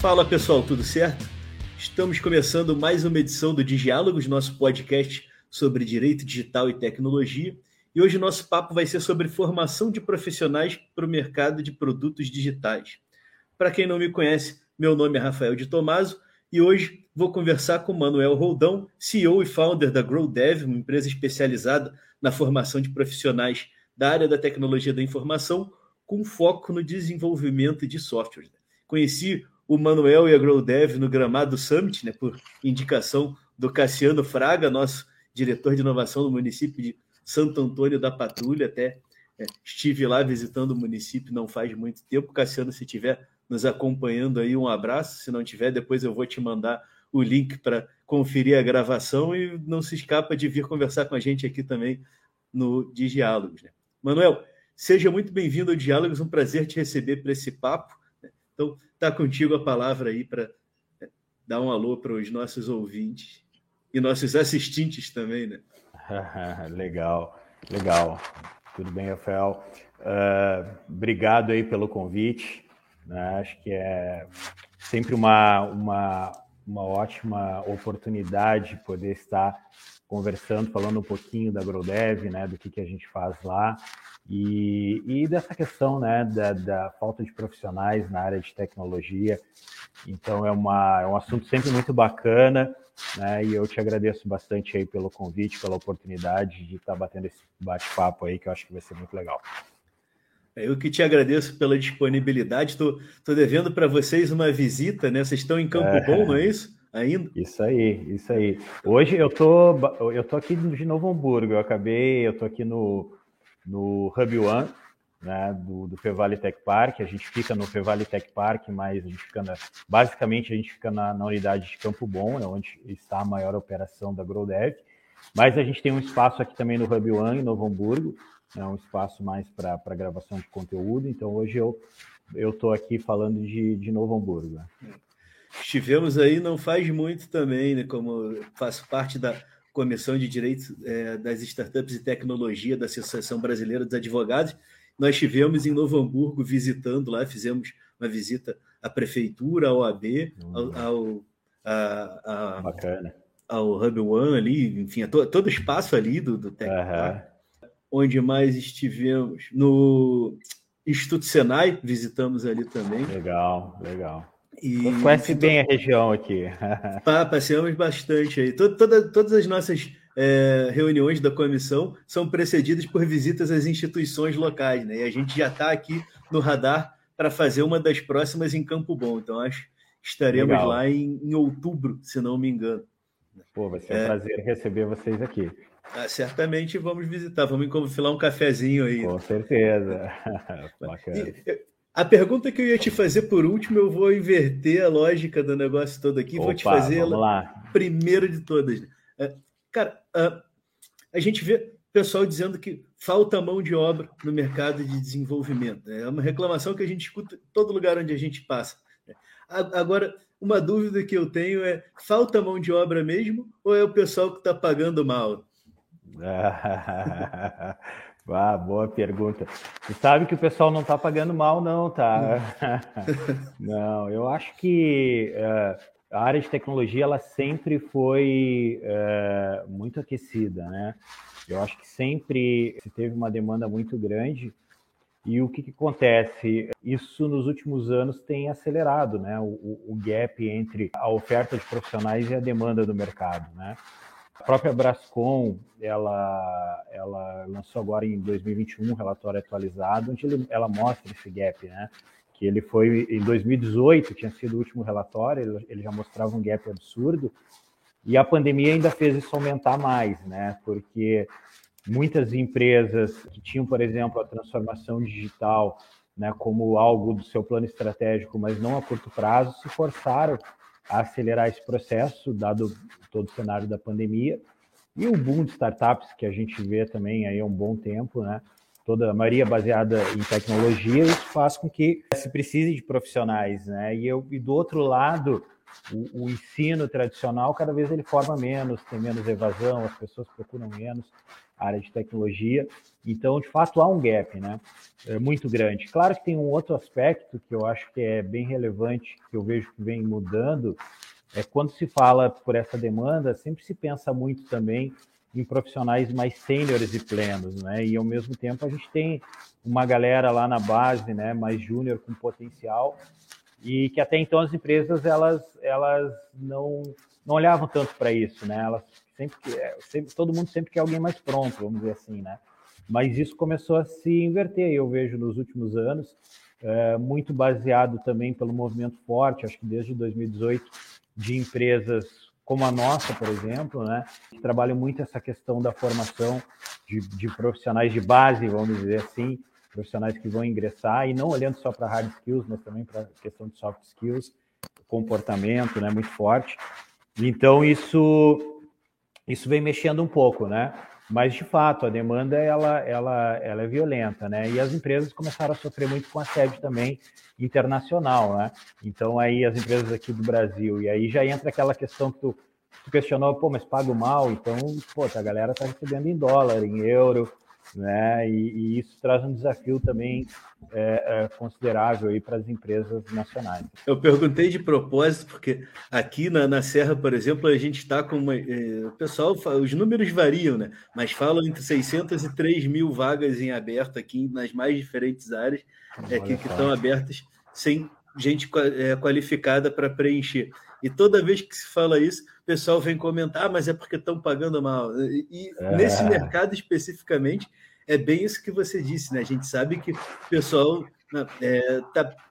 Fala pessoal, tudo certo? Estamos começando mais uma edição do Diálogos, nosso podcast sobre direito digital e tecnologia. E hoje nosso papo vai ser sobre formação de profissionais para o mercado de produtos digitais. Para quem não me conhece, meu nome é Rafael de Tomaso e hoje vou conversar com Manuel Roldão, CEO e founder da GrowDev, uma empresa especializada na formação de profissionais da área da tecnologia da informação, com foco no desenvolvimento de softwares. Conheci o Manuel e a GrowDev no Gramado Summit, né, por indicação do Cassiano Fraga, nosso diretor de inovação do município de Santo Antônio da Patrulha, até é, estive lá visitando o município não faz muito tempo. Cassiano, se estiver nos acompanhando aí, um abraço. Se não tiver, depois eu vou te mandar o link para conferir a gravação e não se escapa de vir conversar com a gente aqui também no de Diálogos. Né? Manuel, seja muito bem-vindo ao Diálogos, um prazer te receber para esse papo. Então, tá contigo a palavra aí para né, dar um alô para os nossos ouvintes e nossos assistentes também, né? legal, legal. Tudo bem, Rafael? Uh, obrigado aí pelo convite. Né? Acho que é sempre uma, uma, uma ótima oportunidade poder estar conversando, falando um pouquinho da GrowDev, né, do que, que a gente faz lá, e, e dessa questão né, da, da, falta de profissionais na área de tecnologia. Então, é, uma, é um assunto sempre muito bacana, né, e eu te agradeço bastante aí pelo convite, pela oportunidade de estar batendo esse bate-papo aí, que eu acho que vai ser muito legal. Eu que te agradeço pela disponibilidade. Estou devendo para vocês uma visita, né? Vocês estão em Campo é, Bom, não é isso? Ainda? Isso aí, isso aí. Hoje eu tô, eu tô aqui de Novo Hamburgo. Eu acabei, eu tô aqui no, no Hub One, né, do, do Fevale Tech Park. A gente fica no Fevale Tech Park, mas a gente fica na, basicamente a gente fica na, na unidade de Campo Bom, né, onde está a maior operação da GrowDev. Mas a gente tem um espaço aqui também no Hub One, em Novo Hamburgo, é um espaço mais para gravação de conteúdo. Então hoje eu eu estou aqui falando de, de Novo Hamburgo. Estivemos aí não faz muito também, né? Como faço parte da Comissão de Direitos é, das Startups e Tecnologia da Associação Brasileira dos Advogados. Nós estivemos em Novo Hamburgo visitando lá, fizemos uma visita à prefeitura, ao AB, ao, ao, a, a, Bacana. ao Hub One ali, enfim, a to, todo o espaço ali do, do Tech uhum onde mais estivemos no Instituto Senai, visitamos ali também. Legal, legal. E, conhece bem a região aqui. Pá, passeamos bastante aí. Toda, todas as nossas é, reuniões da comissão são precedidas por visitas às instituições locais, né? E a gente já está aqui no radar para fazer uma das próximas em Campo Bom. Então, acho que estaremos Legal. lá em, em, outubro, se não me engano. Pô, vai ser é... um prazer receber vocês aqui. Ah, certamente vamos visitar, vamos enfilar um cafezinho aí. Com certeza. Bacana. A pergunta que eu ia te fazer por último, eu vou inverter a lógica do negócio todo aqui, Opa, vou te fazer ela primeiro de todas. É, cara, a gente vê pessoal dizendo que falta mão de obra no mercado de desenvolvimento. É uma reclamação que a gente escuta em todo lugar onde a gente passa. Agora, uma dúvida que eu tenho é: falta mão de obra mesmo ou é o pessoal que está pagando mal? ah, boa pergunta. Você sabe que o pessoal não está pagando mal, não, tá? não, eu acho que uh, a área de tecnologia ela sempre foi uh, muito aquecida, né? Eu acho que sempre se teve uma demanda muito grande. E o que, que acontece? Isso nos últimos anos tem acelerado, né? O, o, o gap entre a oferta de profissionais e a demanda do mercado, né? A própria Brascom, ela, ela lançou agora em 2021 um relatório atualizado, onde ele, ela mostra esse gap, né? Que ele foi em 2018, tinha sido o último relatório, ele, ele já mostrava um gap absurdo, e a pandemia ainda fez isso aumentar mais, né? Porque muitas empresas que tinham, por exemplo, a transformação digital né, como algo do seu plano estratégico, mas não a curto prazo, se forçaram a acelerar esse processo, dado todo o cenário da pandemia. E o boom de startups que a gente vê também aí há um bom tempo, né? Toda a maioria baseada em tecnologia, isso faz com que se precise de profissionais, né? E, eu, e do outro lado, o, o, ensino tradicional cada vez ele forma menos, tem menos evasão, as pessoas procuram menos. Área de tecnologia. Então, de fato, há um gap, né? É muito grande. Claro que tem um outro aspecto que eu acho que é bem relevante, que eu vejo que vem mudando, é quando se fala por essa demanda, sempre se pensa muito também em profissionais mais sêniores e plenos, né? E ao mesmo tempo a gente tem uma galera lá na base, né, mais júnior com potencial e que até então as empresas elas elas não não olhavam tanto para isso, né? Elas sempre, sempre todo mundo sempre quer alguém mais pronto, vamos dizer assim, né? Mas isso começou a se inverter, eu vejo nos últimos anos, é, muito baseado também pelo movimento forte, acho que desde 2018, de empresas como a nossa, por exemplo, né, que trabalha muito essa questão da formação de, de, profissionais de base, vamos dizer assim, profissionais que vão ingressar e não olhando só para hard skills, mas também para a questão de soft skills, comportamento, né, muito forte. Então isso isso vem mexendo um pouco, né? Mas de fato a demanda ela ela ela é violenta, né? E as empresas começaram a sofrer muito com assédio também internacional, né? Então aí as empresas aqui do Brasil, e aí já entra aquela questão que tu, tu questionou, pô, mas pago mal, então, pô, a galera tá recebendo em dólar, em euro, né? E, e isso traz um desafio também é, é, considerável aí para as empresas nacionais. Eu perguntei de propósito porque aqui na, na Serra, por exemplo, a gente está com uma, é, o pessoal, os números variam, né? Mas falam entre 600 e 3 mil vagas em aberto aqui nas mais diferentes áreas é, que, que estão abertas sem gente é, qualificada para preencher. E toda vez que se fala isso, o pessoal vem comentar, ah, mas é porque estão pagando mal. E é. nesse mercado especificamente, é bem isso que você disse, né? A gente sabe que o pessoal está né, é,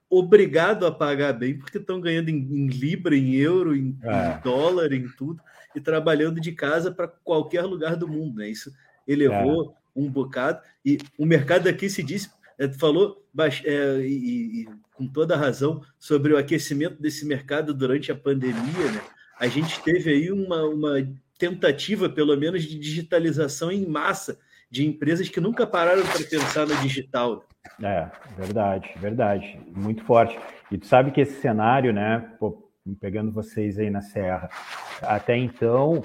obrigado a pagar bem, porque estão ganhando em, em, libra, em euro, em, é. em, dólar, em tudo, e trabalhando de casa para qualquer lugar do mundo. Né? Isso elevou é. um bocado. E o mercado aqui se disse falou é, e, e, com toda razão sobre o aquecimento desse mercado durante a pandemia. Né? A gente teve aí uma, uma tentativa, pelo menos, de digitalização em massa de empresas que nunca pararam para pensar no digital. É, verdade, verdade, muito forte. E tu sabe que esse cenário, né, pô, pegando vocês aí na Serra, até então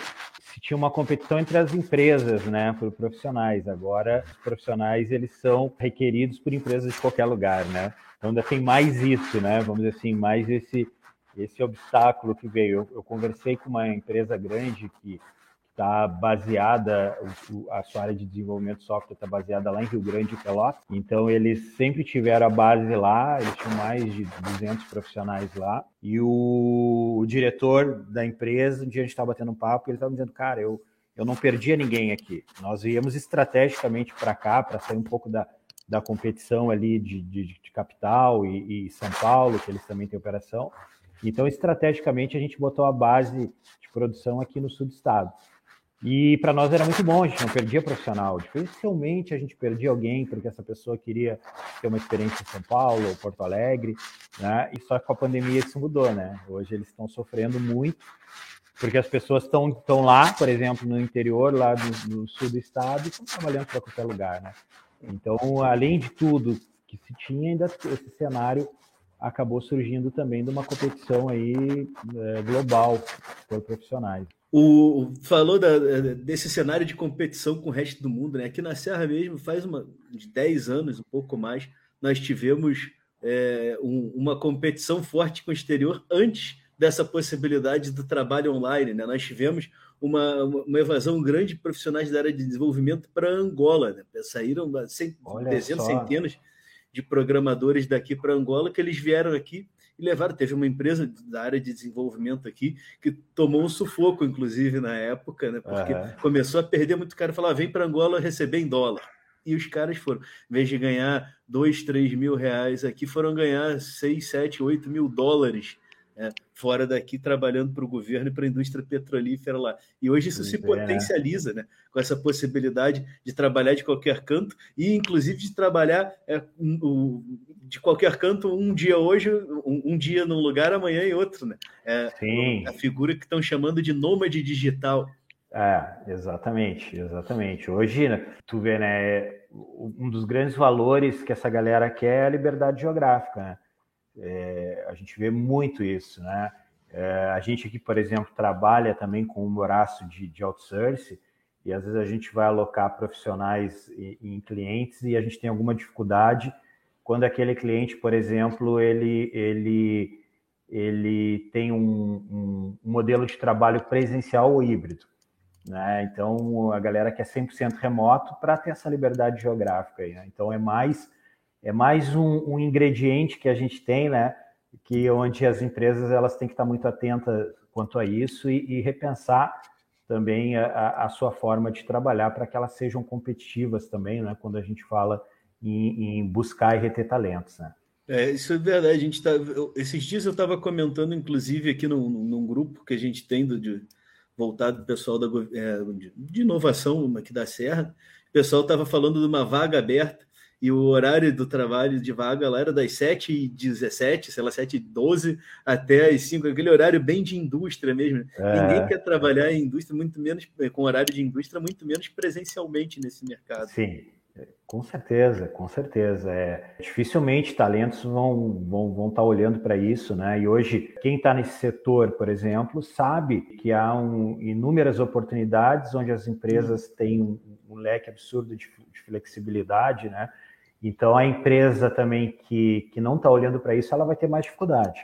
se tinha uma competição entre as empresas, né, por profissionais. Agora, os profissionais eles são requeridos por empresas de qualquer lugar, né? Então ainda tem mais isso, né? Vamos dizer assim, mais esse esse obstáculo que veio. Eu, eu conversei com uma empresa grande que está baseada, a sua área de desenvolvimento de software está baseada lá em Rio Grande Pelotas. Então, eles sempre tiveram a base lá, eles tinham mais de 200 profissionais lá. E o, o diretor da empresa, um dia a gente estava batendo um papo, ele estava dizendo, cara, eu, eu não perdia ninguém aqui. Nós viemos estrategicamente para cá, para sair um pouco da, da competição ali de, de, de capital e, e São Paulo, que eles também têm operação. Então, estrategicamente, a gente botou a base de produção aqui no sul do estado. E para nós era muito bom, a gente não perdia profissional. Dificilmente a gente perdia alguém porque essa pessoa queria ter uma experiência em São Paulo ou Porto Alegre, né? E só que com a pandemia isso mudou, né? Hoje eles estão sofrendo muito porque as pessoas estão estão lá, por exemplo, no interior, lá do, no sul do estado, e estão trabalhando para qualquer lugar, né? Então, além de tudo que se tinha, ainda esse cenário acabou surgindo também de uma competição aí é, global por profissionais. O, falou da, desse cenário de competição com o resto do mundo, né? Aqui na Serra mesmo, faz uma, de 10 anos, um pouco mais, nós tivemos é, um, uma competição forte com o exterior antes dessa possibilidade do trabalho online. Né? Nós tivemos uma, uma evasão grande de profissionais da área de desenvolvimento para Angola. Né? Saíram cent, dezenas, centenas de programadores daqui para Angola que eles vieram aqui e levaram. Teve uma empresa da área de desenvolvimento aqui que tomou um sufoco, inclusive, na época, né? Porque uhum. começou a perder muito caro. Falava, vem para Angola receber em dólar. E os caras foram, em vez de ganhar dois, três mil reais aqui, foram ganhar seis, sete, oito mil dólares é, fora daqui trabalhando para o governo e para a indústria petrolífera lá. E hoje isso se é. potencializa né, com essa possibilidade de trabalhar de qualquer canto e, inclusive, de trabalhar é, um, de qualquer canto um dia hoje, um, um, dia num lugar, amanhã em outro. Né? É Sim. a figura que estão chamando de nômade digital. É, exatamente, exatamente. Hoje, né, tu vê, né, um dos grandes valores que essa galera quer é a liberdade geográfica, né? É, a gente vê muito isso, né? É, a gente aqui, por exemplo, trabalha também com um braço de, de outsourcing e às vezes a gente vai alocar profissionais em clientes e a gente tem alguma dificuldade quando aquele cliente, por exemplo, ele, ele, ele tem um, um modelo de trabalho presencial ou híbrido. Né? Então, a galera quer 100% remoto para ter essa liberdade geográfica. Aí, né? Então, é mais, é mais um, um, ingrediente que a gente tem, né? que onde as empresas elas têm que estar muito atentas quanto a isso e, e repensar também a, a, sua forma de trabalhar para que elas sejam competitivas também, né? quando a gente fala em, em buscar e reter talentos. Né? É, isso é verdade. A gente tá, esses dias eu estava comentando, inclusive, aqui num, num, grupo que a gente tem do, de, voltado do pessoal da, é, de inovação aqui da Serra, o pessoal estava falando de uma vaga aberta e o horário do trabalho de vaga lá era das 7h17, sei lá, 7h12 até as 5 aquele horário bem de indústria mesmo. É. Ninguém quer trabalhar em indústria, muito menos com horário de indústria, muito menos presencialmente nesse mercado. Sim, com certeza, com certeza. É, dificilmente talentos vão, vão, vão estar tá olhando para isso, né? E hoje, quem está nesse setor, por exemplo, sabe que há um, inúmeras oportunidades onde as empresas têm um, um leque absurdo de, de, flexibilidade, né? Então, a empresa também que, que não está olhando para isso, ela vai ter mais dificuldade.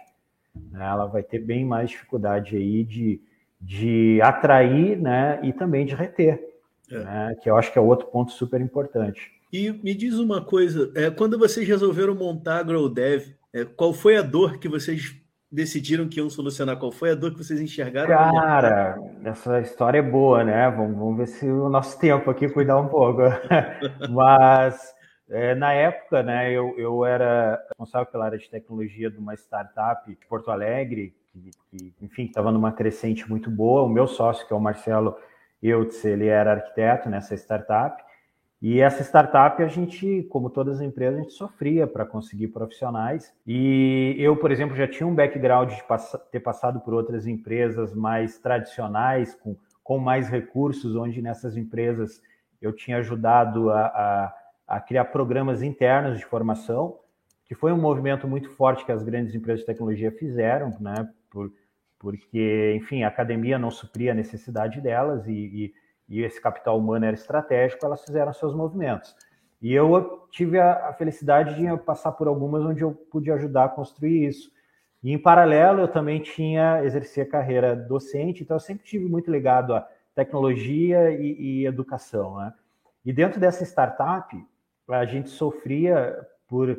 Né? Ela vai ter bem mais dificuldade aí de, de atrair, né? E também de reter é. Né, que eu acho que é outro ponto super importante. E me diz uma coisa, é, quando vocês resolveram montar a GrowDev, é, qual foi a dor que vocês decidiram que iam solucionar? Qual foi a dor que vocês enxergaram? Cara, essa história é boa, né? Vamos, vamos ver se o nosso tempo aqui cuidar um pouco. Mas é, na época, né, eu, eu era responsável pela área de tecnologia de uma startup de Porto Alegre, que, que enfim, estava numa crescente muito boa. O meu sócio, que é o Marcelo Eutz, ele era arquiteto nessa startup, e essa startup, a gente, como todas as empresas, a gente sofria para conseguir profissionais. E eu, por exemplo, já tinha um background de pass ter passado por outras empresas mais tradicionais, com, com mais recursos, onde nessas empresas eu tinha ajudado a, a, a criar programas internos de formação, que foi um movimento muito forte que as grandes empresas de tecnologia fizeram, né? Por, porque, enfim, a academia não supria a necessidade delas e, e, e esse capital humano era estratégico, elas fizeram seus movimentos. E eu tive a, a, felicidade de passar por algumas onde eu pude ajudar a construir isso. E em paralelo, eu também tinha exercer a carreira docente, então eu sempre tive muito ligado a tecnologia e, e educação. Né? E dentro dessa startup, a gente sofria por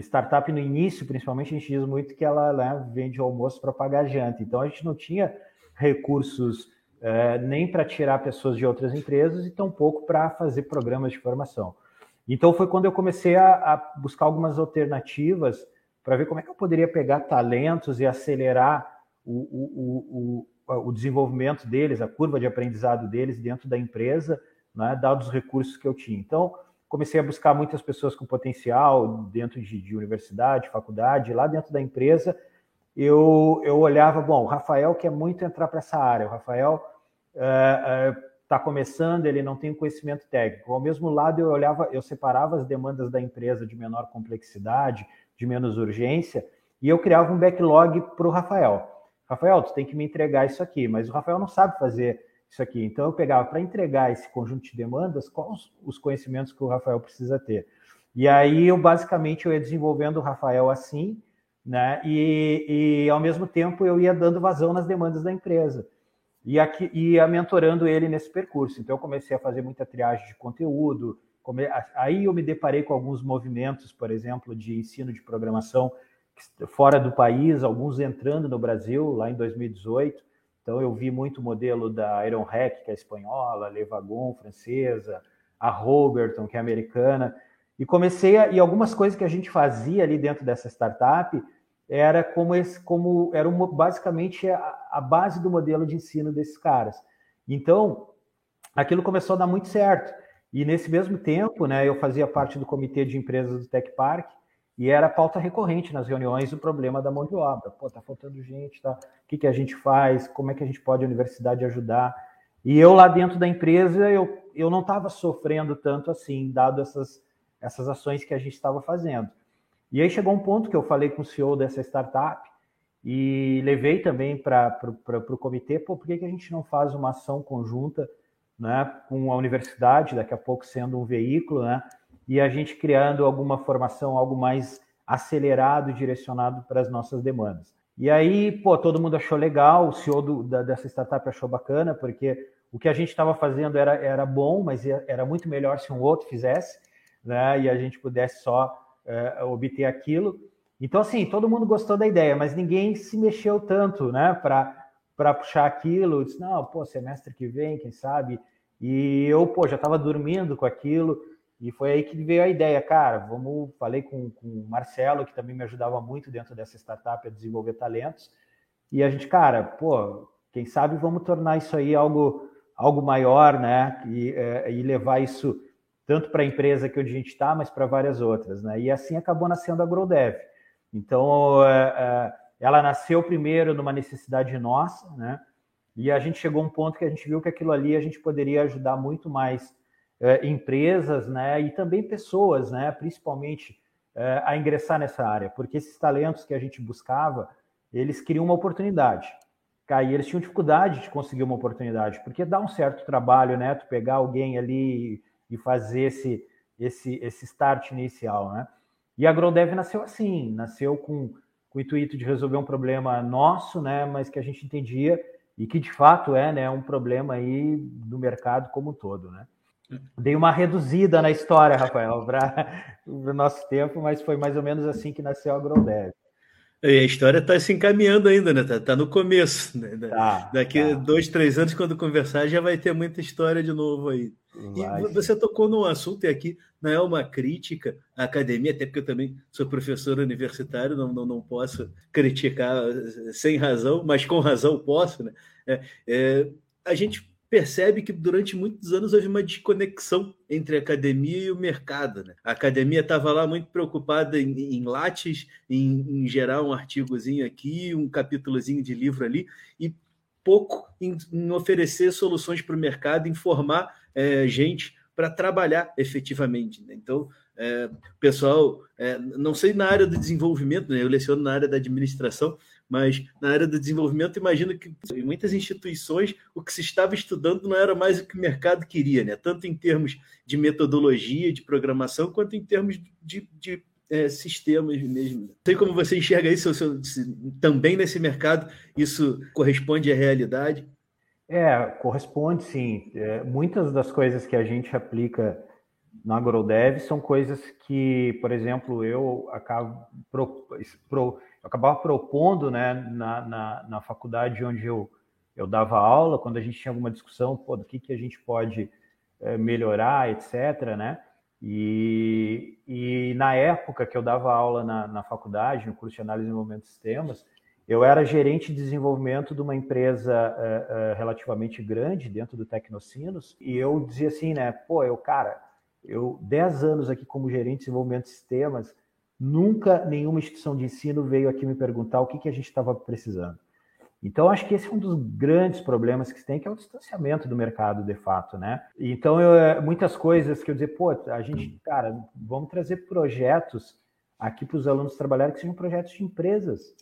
Startup no início, principalmente, a gente diz muito que ela né, vende almoço para pagar janta. Então, a gente não tinha recursos é, nem para tirar pessoas de outras empresas e tampouco para fazer programas de formação. Então, foi quando eu comecei a, a buscar algumas alternativas para ver como é que eu poderia pegar talentos e acelerar o, o, o, o, desenvolvimento deles, a curva de aprendizado deles dentro da empresa, né, dados os recursos que eu tinha. Então, comecei a buscar muitas pessoas com potencial dentro de, de universidade, faculdade, lá dentro da empresa, eu, eu olhava, bom, o Rafael quer muito entrar para essa área, o Rafael está uh, uh, começando, ele não tem conhecimento técnico. Ao mesmo lado, eu olhava, eu separava as demandas da empresa de menor complexidade, de menos urgência, e eu criava um backlog para o Rafael. Rafael, tu tem que me entregar isso aqui, mas o Rafael não sabe fazer isso aqui. Então eu pegava para entregar esse conjunto de demandas, quais os conhecimentos que o Rafael precisa ter. E aí eu basicamente eu ia desenvolvendo o Rafael assim, né? E, e ao mesmo tempo eu ia dando vazão nas demandas da empresa. E aqui ia mentorando ele nesse percurso. Então eu comecei a fazer muita triagem de conteúdo. Come... Aí eu me deparei com alguns movimentos, por exemplo, de ensino de programação fora do país, alguns entrando no Brasil lá em 2018 então eu vi muito modelo da Iron Hack, que é espanhola, Levagon, francesa, a Roberton, que é americana, e comecei a, e algumas coisas que a gente fazia ali dentro dessa startup era como esse, como era uma, basicamente a, a base do modelo de ensino desses caras. Então, aquilo começou a dar muito certo. E nesse mesmo tempo, né, eu fazia parte do comitê de empresas do Tech Park, e era pauta recorrente nas reuniões o problema da mão de obra. Pô, tá faltando gente, tá? O que, que a gente faz? Como é que a gente pode a universidade ajudar? E eu lá dentro da empresa, eu, eu não estava sofrendo tanto assim, dado essas, essas ações que a gente estava fazendo. E aí chegou um ponto que eu falei com o CEO dessa startup e levei também para o comitê, pô, por que, que a gente não faz uma ação conjunta né, com a universidade, daqui a pouco sendo um veículo, né, e a gente criando alguma formação, algo mais acelerado, direcionado para as nossas demandas. E aí, pô, todo mundo achou legal, o CEO do, da, dessa startup achou bacana, porque o que a gente estava fazendo era, era bom, mas era muito melhor se um outro fizesse, né, e a gente pudesse só é, obter aquilo. Então, assim, todo mundo gostou da ideia, mas ninguém se mexeu tanto, né, para puxar aquilo. Disse, não, pô, semestre que vem, quem sabe? E eu, pô, já estava dormindo com aquilo. E foi aí que veio a ideia, cara, vamos, falei com, com o Marcelo, que também me ajudava muito dentro dessa startup a desenvolver talentos. E a gente, cara, pô, quem sabe vamos tornar isso aí algo, algo maior, né? E, é, e levar isso tanto para a empresa que onde a gente está, mas para várias outras, né? E assim acabou nascendo a GrowDev. Então, é, é, ela nasceu primeiro numa necessidade nossa, né? E a gente chegou a um ponto que a gente viu que aquilo ali a gente poderia ajudar muito mais é, empresas, né? E também pessoas, né? Principalmente a ingressar nessa área, porque esses talentos que a gente buscava, eles queriam uma oportunidade. Aí eles tinham dificuldade de conseguir uma oportunidade, porque dá um certo trabalho, né? Tu pegar alguém ali e fazer esse, esse, esse start inicial, né? E a GrowDev nasceu assim, nasceu com, com o intuito de resolver um problema nosso, né, mas que a gente entendia e que de fato é, né, um problema aí do mercado como um todo, né? Dei uma reduzida na história, Rafael, para o nosso tempo, mas foi mais ou menos assim que nasceu a GrowDev. E a história está se encaminhando ainda, né? Está tá no começo. Né? Tá, Daqui tá. dois, três anos, quando conversar, já vai ter muita história de novo aí. Vai, e você tocou num assunto, e aqui não é uma crítica à academia, até porque eu também sou professor universitário, não, não, não posso criticar sem razão, mas com razão posso, né? É, é, a gente percebe que durante muitos anos houve uma desconexão entre a academia e o mercado. Né? A academia estava lá muito preocupada em, em lattes, em, em, gerar um artigozinho aqui, um capítulozinho de livro ali, e pouco em, em oferecer soluções para o mercado, informar é, gente para trabalhar efetivamente. Né? Então, é, pessoal, é, não sei na área do desenvolvimento, né? eu leciono na área da administração, mas na área do desenvolvimento, imagino que em muitas instituições o que se estava estudando não era mais o que o mercado queria, né? tanto em termos de metodologia, de programação, quanto em termos de, de é, sistemas mesmo. Sei como você enxerga isso, se, também nesse mercado isso corresponde à realidade. É, corresponde sim. É, muitas das coisas que a gente aplica na AgroDev são coisas que, por exemplo, eu acabo pro, pro, eu acabava propondo né, na, na, na, faculdade onde eu, eu dava aula, quando a gente tinha alguma discussão pô, do que, que a gente pode é, melhorar, etc. Né? E, e na época que eu dava aula na, na faculdade, no curso de análise e desenvolvimento de sistemas, eu era gerente de desenvolvimento de uma empresa uh, uh, relativamente grande dentro do Tecnocinos, e eu dizia assim, né, pô, eu, cara, eu 10 anos aqui como gerente de desenvolvimento de sistemas, Nunca nenhuma instituição de ensino veio aqui me perguntar o que, que a gente estava precisando. Então, acho que esse é um dos grandes problemas que se tem, que é o distanciamento do mercado, de fato, né? Então, eu, é, muitas coisas que eu dizer, pô, a gente, cara, vamos trazer projetos aqui para os alunos trabalharem que sejam projetos de empresas.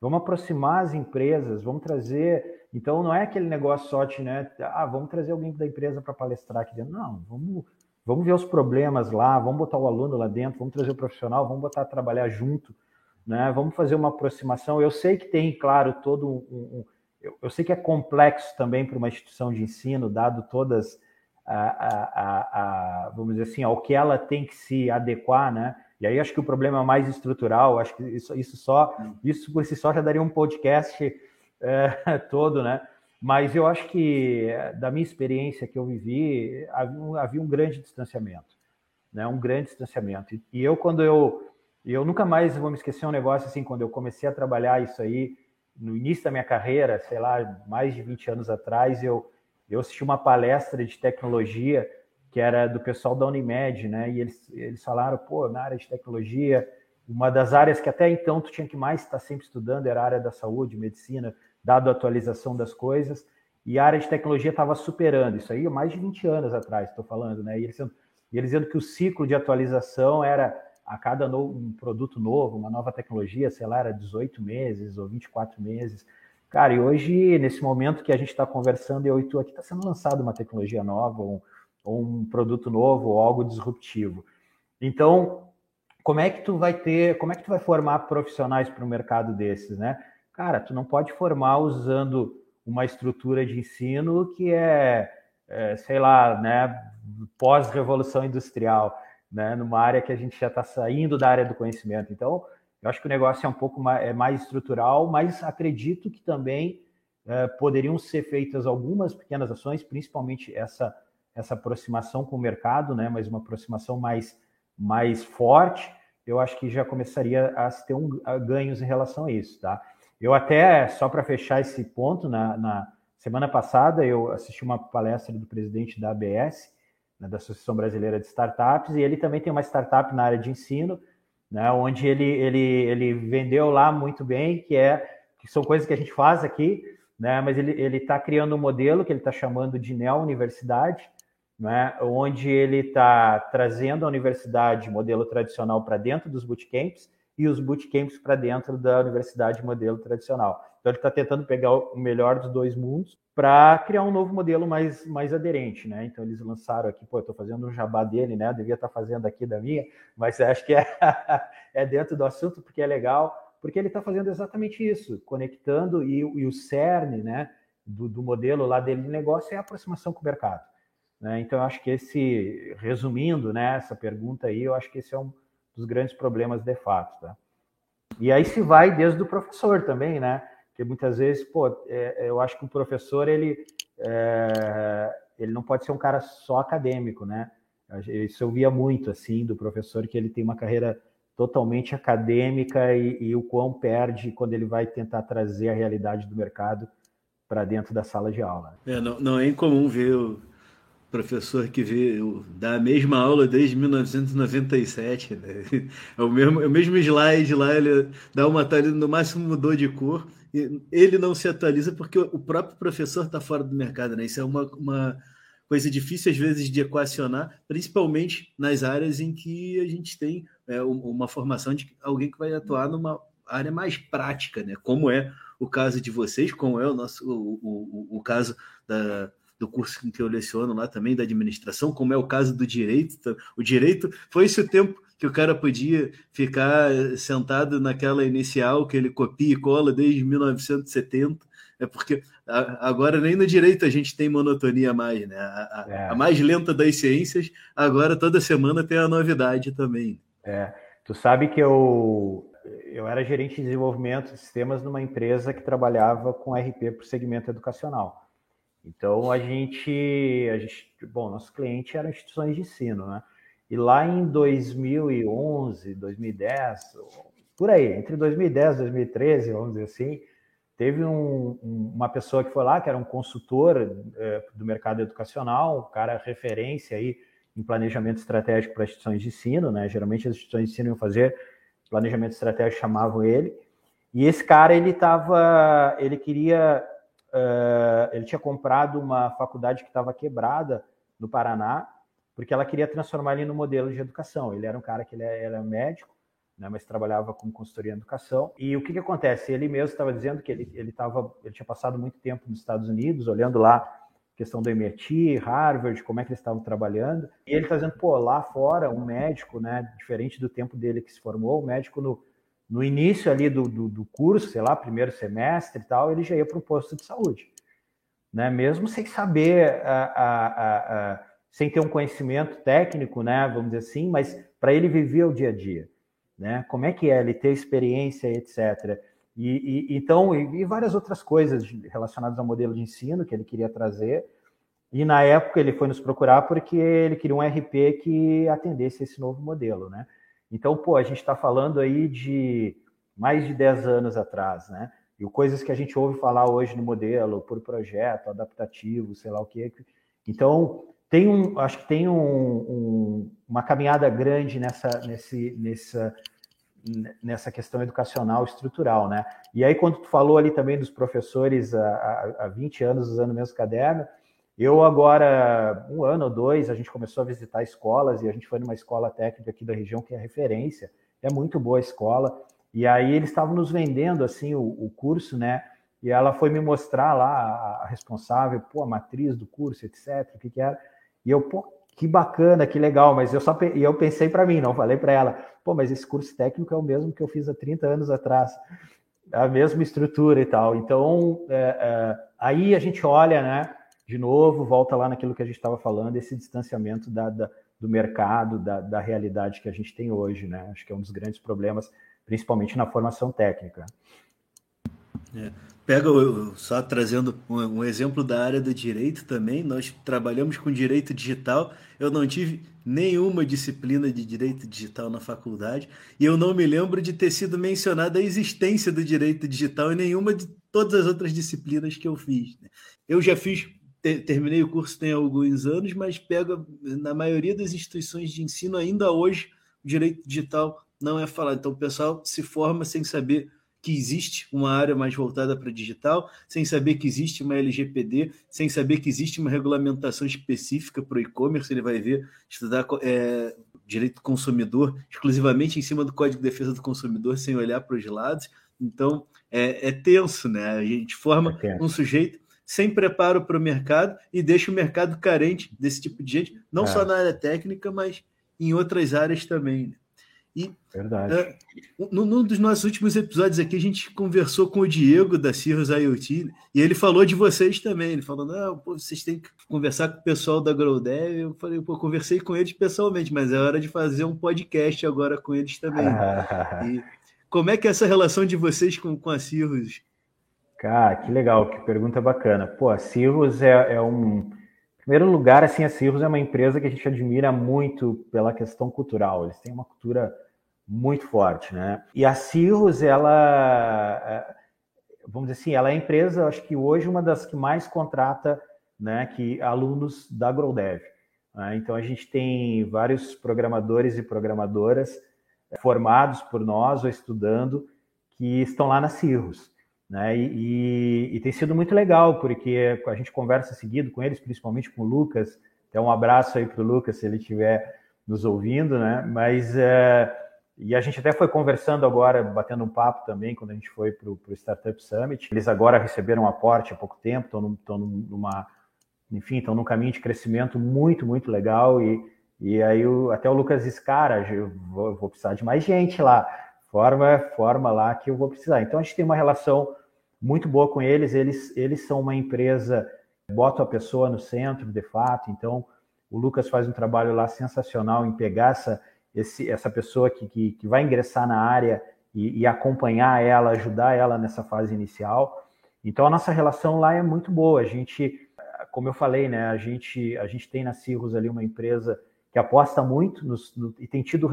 Vamos aproximar as empresas, vamos trazer. Então, não é aquele negócio só de, né? Ah, vamos trazer alguém da empresa para palestrar aqui dentro. Não, vamos Vamos ver os problemas lá, vamos botar o aluno lá dentro, vamos trazer o profissional, vamos botar a trabalhar junto, né? Vamos fazer uma aproximação. Eu sei que tem, claro, todo um, um eu, eu, sei que é complexo também para uma instituição de ensino, dado todas a, a, a, vamos dizer assim, ao que ela tem que se adequar, né? E aí acho que o problema é mais estrutural, acho que isso, isso só, isso por si só já daria um podcast é, todo, né? Mas eu acho que, da minha experiência que eu vivi, havia um, havia um grande distanciamento, né? um grande distanciamento. E eu, quando eu. Eu nunca mais vou me esquecer um negócio assim, quando eu comecei a trabalhar isso aí, no início da minha carreira, sei lá, mais de 20 anos atrás, eu, eu assisti uma palestra de tecnologia que era do pessoal da Unimed, né? E eles, eles falaram, pô, na área de tecnologia, uma das áreas que até então tu tinha que mais estar sempre estudando era a área da saúde, medicina dado a atualização das coisas, e a área de tecnologia estava superando isso aí mais de 20 anos atrás, estou falando, né? E eles, e eles dizendo que o ciclo de atualização era a cada um produto novo, uma nova tecnologia, sei lá, era 18 meses ou 24 meses. Cara, e hoje, nesse momento que a gente está conversando, eu e tu aqui, está sendo lançado uma tecnologia nova, um, ou um produto novo, ou algo disruptivo. Então, como é que tu vai ter, como é que tu vai formar profissionais para um mercado desses, né? Cara, tu não pode formar usando uma estrutura de ensino que é, é sei lá, né, pós-revolução industrial, né, numa área que a gente já está saindo da área do conhecimento. Então, eu acho que o negócio é um pouco mais, é mais estrutural, mas acredito que também é, poderiam ser feitas algumas pequenas ações, principalmente essa essa aproximação com o mercado, né, mas uma aproximação mais mais forte, eu acho que já começaria a ter um, a ganhos em relação a isso, tá? Eu até, só para fechar esse ponto, na, na, semana passada eu assisti uma palestra do presidente da ABS, né, da Associação Brasileira de Startups, e ele também tem uma startup na área de ensino, né, onde ele, ele, ele vendeu lá muito bem, que é que são coisas que a gente faz aqui, né, mas ele está criando um modelo que ele está chamando de Neo Universidade, né, onde ele está trazendo a universidade modelo tradicional para dentro dos bootcamps e os bootcamps para dentro da universidade modelo tradicional. Então ele está tentando pegar o melhor dos dois mundos para criar um novo modelo mais, mais aderente, né? Então eles lançaram aqui, pô, eu estou fazendo um jabá dele, né? Eu devia estar tá fazendo aqui da minha, mas acho que é, é dentro do assunto porque é legal, porque ele está fazendo exatamente isso, conectando e, e o cerne, né? Do, do modelo lá dele de negócio é a aproximação com o mercado. Né? Então, eu acho que esse, resumindo né, essa pergunta aí, eu acho que esse é um dos grandes problemas de fato. Tá? E aí se vai desde o professor também, né? Porque muitas vezes, pô, é, eu acho que o professor, ele, é, ele não pode ser um cara só acadêmico, né? Isso eu via muito, assim, do professor, que ele tem uma carreira totalmente acadêmica e, e o quão perde quando ele vai tentar trazer a realidade do mercado para dentro da sala de aula. É, não, não é incomum ver o professor que vê, dá a mesma aula desde 1997, né? é, o mesmo, é o mesmo slide lá, ele dá uma atualização, no máximo mudou de cor, e ele não se atualiza porque o próprio professor está fora do mercado, né? Isso é uma, uma coisa difícil às vezes de equacionar, principalmente nas áreas em que a gente tem é, uma formação de alguém que vai atuar numa área mais prática, né? Como é o caso de vocês, como é o nosso o, o, o caso da do curso que eu leciono lá também, da administração, como é o caso do direito. O direito foi esse o tempo que o cara podia ficar sentado naquela inicial que ele copia e cola desde 1970. É porque agora nem no direito a gente tem monotonia mais, né? A, é. a mais lenta das ciências, agora toda semana tem a novidade também. É. Tu sabe que eu, eu era gerente de desenvolvimento de sistemas numa empresa que trabalhava com RP para o segmento educacional. Então a gente, a gente, bom, nosso cliente eram instituições de ensino, né? E lá em 2011, 2010, por aí, entre 2010 e 2013, vamos dizer assim, teve um, um, uma pessoa que foi lá, que era um consultor é, do mercado educacional, um cara referência aí em planejamento estratégico para instituições de ensino, né? Geralmente as instituições de ensino iam fazer planejamento estratégico, chamavam ele. E esse cara, ele estava, ele queria uh, ele tinha comprado uma faculdade que estava quebrada no Paraná, porque ela queria transformar ele no modelo de educação. Ele era um cara que ele era médico, né, mas trabalhava com consultoria em educação. E o que, que acontece? Ele mesmo estava dizendo que ele, ele, tava, ele tinha passado muito tempo nos Estados Unidos, olhando lá a questão do MIT, Harvard, como é que eles estavam trabalhando. E ele está dizendo, pô, lá fora, um médico, né, diferente do tempo dele que se formou, um médico no, no início ali do, do, do, curso, sei lá, primeiro semestre e tal, ele já ia para um posto de saúde, né? Mesmo sem saber, a, a, a, sem ter um conhecimento técnico, né? Vamos dizer assim, mas para ele viver o dia a dia, né? Como é que é ele ter experiência, etc. E, e então e, e várias outras coisas relacionadas ao modelo de ensino que ele queria trazer. E na época ele foi nos procurar porque ele queria um RP que atendesse esse novo modelo, né? Então, pô, a gente está falando aí de mais de 10 anos atrás, né? E coisas que a gente ouve falar hoje no modelo, por projeto, adaptativo, sei lá o quê. Então, tem um, acho que tem um, um, uma caminhada grande nessa, nesse, nessa, nessa questão educacional estrutural, né? E aí, quando tu falou ali também dos professores há, há 20 anos usando o mesmo caderno, eu agora, um ano ou dois, a gente começou a visitar escolas e a gente foi numa escola técnica aqui da região que é referência, é muito boa a escola. E aí eles estavam nos vendendo assim o, o curso, né? e ela foi me mostrar lá a responsável, pô, a matriz do curso, etc, o que que era. E eu, pô, que bacana, que legal, mas eu só e eu pensei para mim, não falei para ela, pô, mas esse curso técnico é o mesmo que eu fiz há 30 anos atrás, a mesma estrutura e tal. Então, é, é, aí a gente olha, né, de novo, volta lá naquilo que a gente estava falando, esse distanciamento da, da do mercado, da, da, realidade que a gente tem hoje, né? Acho que é um dos grandes problemas, principalmente na formação técnica. É. Pega, só trazendo um, um, exemplo da área do direito também, nós trabalhamos com direito digital, eu não tive nenhuma disciplina de direito digital na faculdade, e eu não me lembro de ter sido mencionada a existência do direito digital em nenhuma de todas as outras disciplinas que eu fiz. Né? Eu já fiz terminei o curso tem alguns anos, mas pega na maioria das instituições de ensino ainda hoje o direito digital não é falado. Então o pessoal se forma sem saber que existe uma área mais voltada para digital, sem saber que existe uma LGPD, sem saber que existe uma regulamentação específica para o e-commerce. Ele vai ver estudar é, direito do consumidor exclusivamente em cima do Código de Defesa do Consumidor, sem olhar para os lados. Então é, é tenso, né? A gente forma é um sujeito sem preparo para o mercado e deixa o mercado carente desse tipo de gente, não é. só na área técnica, mas em outras áreas também. Né? E, Verdade. Uh, num dos nossos últimos episódios aqui, a gente conversou com o Diego da Cirrus IoT né? e ele falou de vocês também. Ele falou: não, pô, vocês têm que conversar com o pessoal da GrowDev. Eu falei: pô, conversei com eles pessoalmente, mas é hora de fazer um podcast agora com eles também. e como é que é essa relação de vocês com, com a Cirrus? Cara, que legal, que pergunta bacana. Pô, a Cirrus é, é um. Em primeiro lugar, assim, a Cirrus é uma empresa que a gente admira muito pela questão cultural. Eles têm uma cultura muito forte, né? E a Cirrus, ela, é, vamos dizer assim, ela é a empresa, acho que hoje uma das que mais contrata, né, que alunos da GrowDev. Né? Então a gente tem vários programadores e programadoras formados por nós ou estudando que estão lá na Cirrus. Né? E, e, e, tem sido muito legal, porque a gente conversa seguido com eles, principalmente com o Lucas. Então, um abraço aí para o Lucas, se ele estiver nos ouvindo, né? Mas, é, e a gente até foi conversando agora, batendo um papo também, quando a gente foi para o Startup Summit. Eles agora receberam um aporte há pouco tempo, estão, numa, enfim, estão num caminho de crescimento muito, muito legal. E, e aí o, até o Lucas disse, cara, eu vou, vou precisar de mais gente lá forma, forma lá que eu vou precisar. Então a gente tem uma relação muito boa com eles. Eles, eles são uma empresa, bota a pessoa no centro, de fato. Então o Lucas faz um trabalho lá sensacional em pegar essa, esse, essa pessoa que, que, que vai ingressar na área e, e, acompanhar ela, ajudar ela nessa fase inicial. Então a nossa relação lá é muito boa. A gente, como eu falei, né, a gente, a gente tem na Cirrus ali uma empresa que aposta muito nos, no, e tem tido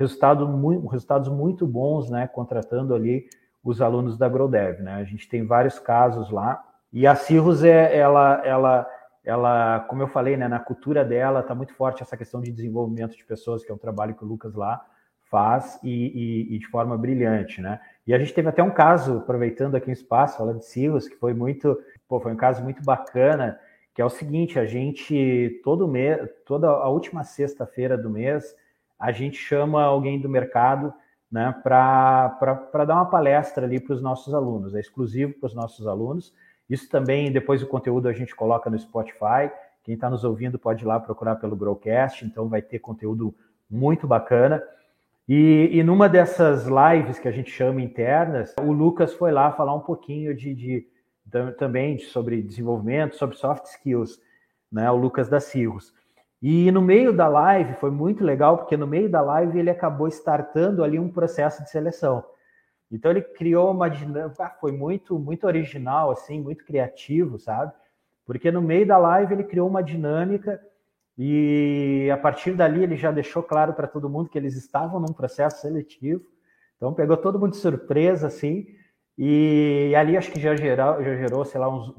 resultado muito, resultados muito bons, né, contratando ali os alunos da GrowDev, né? A gente tem vários casos lá. E a Cirrus é ela ela ela, como eu falei, né, na cultura dela está muito forte essa questão de desenvolvimento de pessoas, que é um trabalho que o Lucas lá faz e, e, e de forma brilhante, né? E a gente teve até um caso, aproveitando aqui o espaço, falando de Cirrus, que foi muito, pô, foi um caso muito bacana, que é o seguinte, a gente todo mês, toda a última sexta-feira do mês, a gente chama alguém do mercado né, para dar uma palestra ali para os nossos alunos, é exclusivo para os nossos alunos. Isso também, depois o conteúdo a gente coloca no Spotify. Quem está nos ouvindo pode ir lá procurar pelo Growcast, então vai ter conteúdo muito bacana. E, e numa dessas lives que a gente chama internas, o Lucas foi lá falar um pouquinho de, de, de também sobre desenvolvimento, sobre soft skills, né? O Lucas da Cirrus. E no meio da live foi muito legal, porque no meio da live ele acabou startando ali um processo de seleção. Então ele criou uma dinâmica, ah, foi muito muito original assim, muito criativo, sabe? Porque no meio da live ele criou uma dinâmica e a partir dali ele já deixou claro para todo mundo que eles estavam num processo seletivo. Então pegou todo mundo de surpresa assim, e ali acho que já gerou, já gerou sei lá, uns,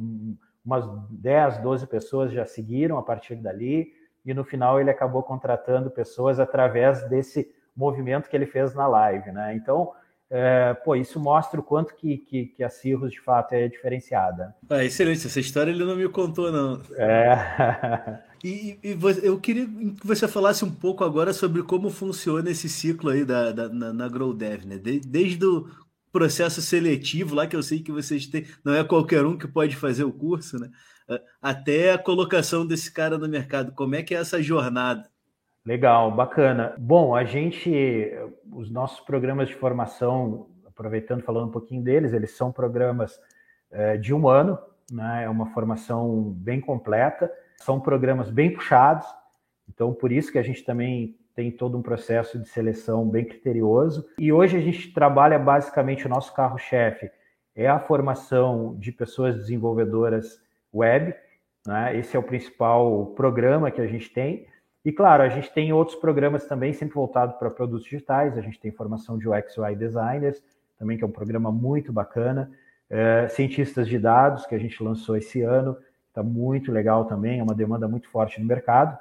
umas 10, 12 pessoas já seguiram a partir dali e no final ele acabou contratando pessoas através desse movimento que ele fez na live, né? Então, é, pô, isso mostra o quanto que, que, que, a Cirrus de fato é diferenciada. Ah, excelente, essa história ele não me contou, não. É. e, e eu queria que você falasse um pouco agora sobre como funciona esse ciclo aí da, da na, na GrowDev, né? desde o processo seletivo lá, que eu sei que vocês têm, não é qualquer um que pode fazer o curso, né? Até a colocação desse cara no mercado. Como é que é essa jornada? Legal, bacana. Bom, a gente, os nossos programas de formação, aproveitando falando um pouquinho deles, eles são programas é, de um ano, né? É uma formação bem completa, são programas bem puxados, então por isso que a gente também tem todo um processo de seleção bem criterioso. E hoje a gente trabalha basicamente o nosso carro-chefe é a formação de pessoas desenvolvedoras web, né? Esse é o principal programa que a gente tem. E claro, a gente tem outros programas também, sempre voltado para produtos digitais. A gente tem formação de UX UI designers, também que é um programa muito bacana. É, cientistas de dados, que a gente lançou esse ano, está muito legal também, é uma demanda muito forte no mercado.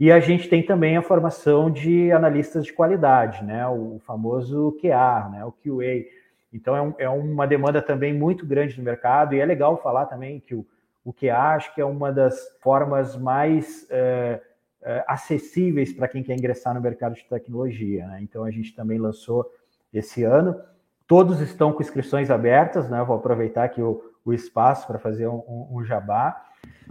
E a gente tem também a formação de analistas de qualidade, né? o famoso QA, né? o QA. Então é, um, é, uma demanda também muito grande no mercado, e é legal falar também que o, o QA acho que é uma das formas mais é, é, acessíveis para quem quer ingressar no mercado de tecnologia. Né? Então a gente também lançou esse ano. Todos estão com inscrições abertas, né? Vou aproveitar aqui o, o espaço para fazer um, um, um, jabá.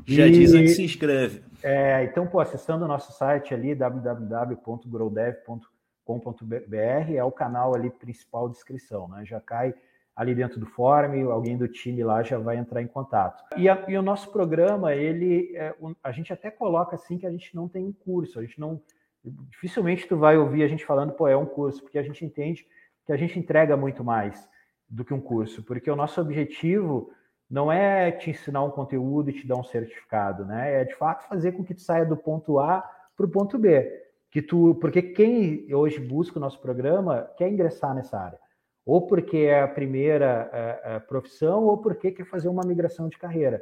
Já e, diz onde se inscreve. É, então, pô, acessando o nosso site ali, www.growdev.com.br, é o canal ali principal de inscrição, né? Já cai ali dentro do fórum, alguém do time lá já vai entrar em contato. E, a, e o nosso programa, ele, é, a gente até coloca assim que a gente não tem um curso, a gente não, dificilmente tu vai ouvir a gente falando, pô, é um curso, porque a gente entende que a gente entrega muito mais do que um curso, porque o nosso objetivo não é te ensinar um conteúdo e te dar um certificado, né? É de fato fazer com que tu saia do ponto A para o ponto B. Que tu, porque quem hoje busca o nosso programa quer ingressar nessa área, ou porque é a primeira é, é, profissão, ou porque quer fazer uma migração de carreira.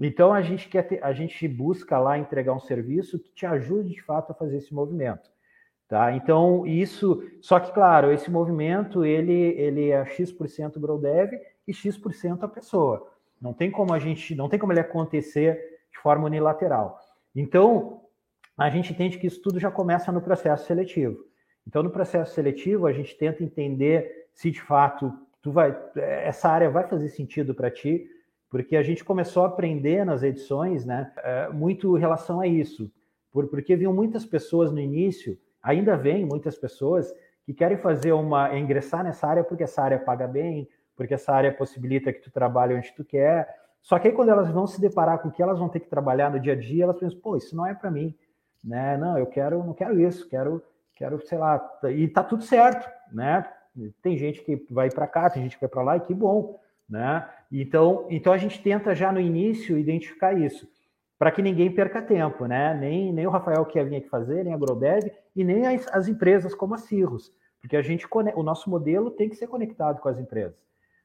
Então a gente quer ter, a gente busca lá entregar um serviço que te ajude de fato a fazer esse movimento. Tá? Então, isso. Só que, claro, esse movimento ele, ele é X% Grow Dev e X% a pessoa. Não tem como a gente, não tem como ele acontecer de forma unilateral. Então, a gente entende que isso tudo já começa no processo seletivo. Então, no processo seletivo, a gente tenta entender se de fato tu vai, essa área vai fazer sentido para ti, porque a gente começou a aprender nas edições, né, é, muito em relação a isso, porque viam muitas pessoas no início ainda vem muitas pessoas que querem fazer uma ingressar nessa área porque essa área paga bem, porque essa área possibilita que tu trabalhe onde tu quer. Só que aí quando elas vão se deparar com o que elas vão ter que trabalhar no dia a dia, elas pensam, pô, isso não é para mim, né? Não, eu quero, não quero isso, quero, quero, sei lá, e tá tudo certo, né? Tem gente que vai para cá, tem gente que vai para lá e que bom, né? Então, então a gente tenta já no início identificar isso para que ninguém perca tempo, né? Nem, nem o Rafael que ia vir aqui fazer, nem a Grodev e nem as, as empresas como a Cirrus, porque a gente o nosso modelo tem que ser conectado com as empresas,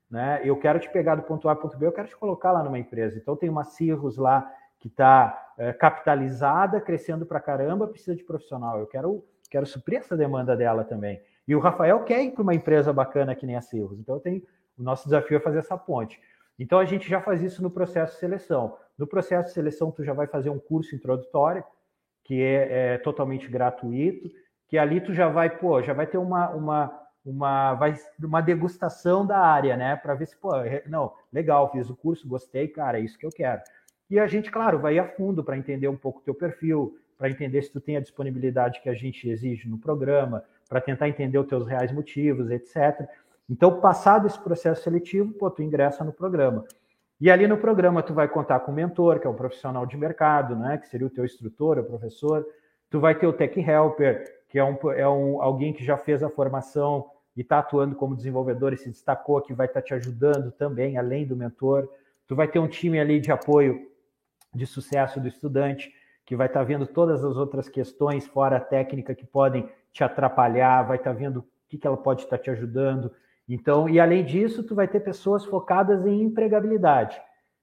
né? Eu quero te pegar do ponto A ponto B, eu quero te colocar lá numa empresa. Então tem uma Cirrus lá que está é, capitalizada, crescendo para caramba, precisa de profissional. Eu quero quero suprir essa demanda dela também. E o Rafael quer ir para uma empresa bacana que nem a Cirrus. Então tem o nosso desafio é fazer essa ponte. Então a gente já faz isso no processo de seleção. No processo de seleção, tu já vai fazer um curso introdutório, que é, é totalmente gratuito, que ali tu já vai, pô, já vai ter uma, uma, uma, vai, uma degustação da área, né? Para ver se, pô, não, legal, fiz o curso, gostei, cara, é isso que eu quero. E a gente, claro, vai a fundo para entender um pouco o teu perfil, para entender se tu tem a disponibilidade que a gente exige no programa, para tentar entender os teus reais motivos, etc. Então, passado esse processo seletivo, pô, tu ingressa no programa. E ali no programa tu vai contar com o mentor, que é um profissional de mercado, né, que seria o teu instrutor, o professor. Tu vai ter o Tech Helper, que é, um, é um, alguém que já fez a formação e está atuando como desenvolvedor e se destacou, que vai estar tá te ajudando também, além do mentor. Tu vai ter um time ali de apoio de sucesso do estudante, que vai estar tá vendo todas as outras questões fora a técnica que podem te atrapalhar, vai estar tá vendo o que, que ela pode estar tá te ajudando. Então, e além disso, tu vai ter pessoas focadas em empregabilidade,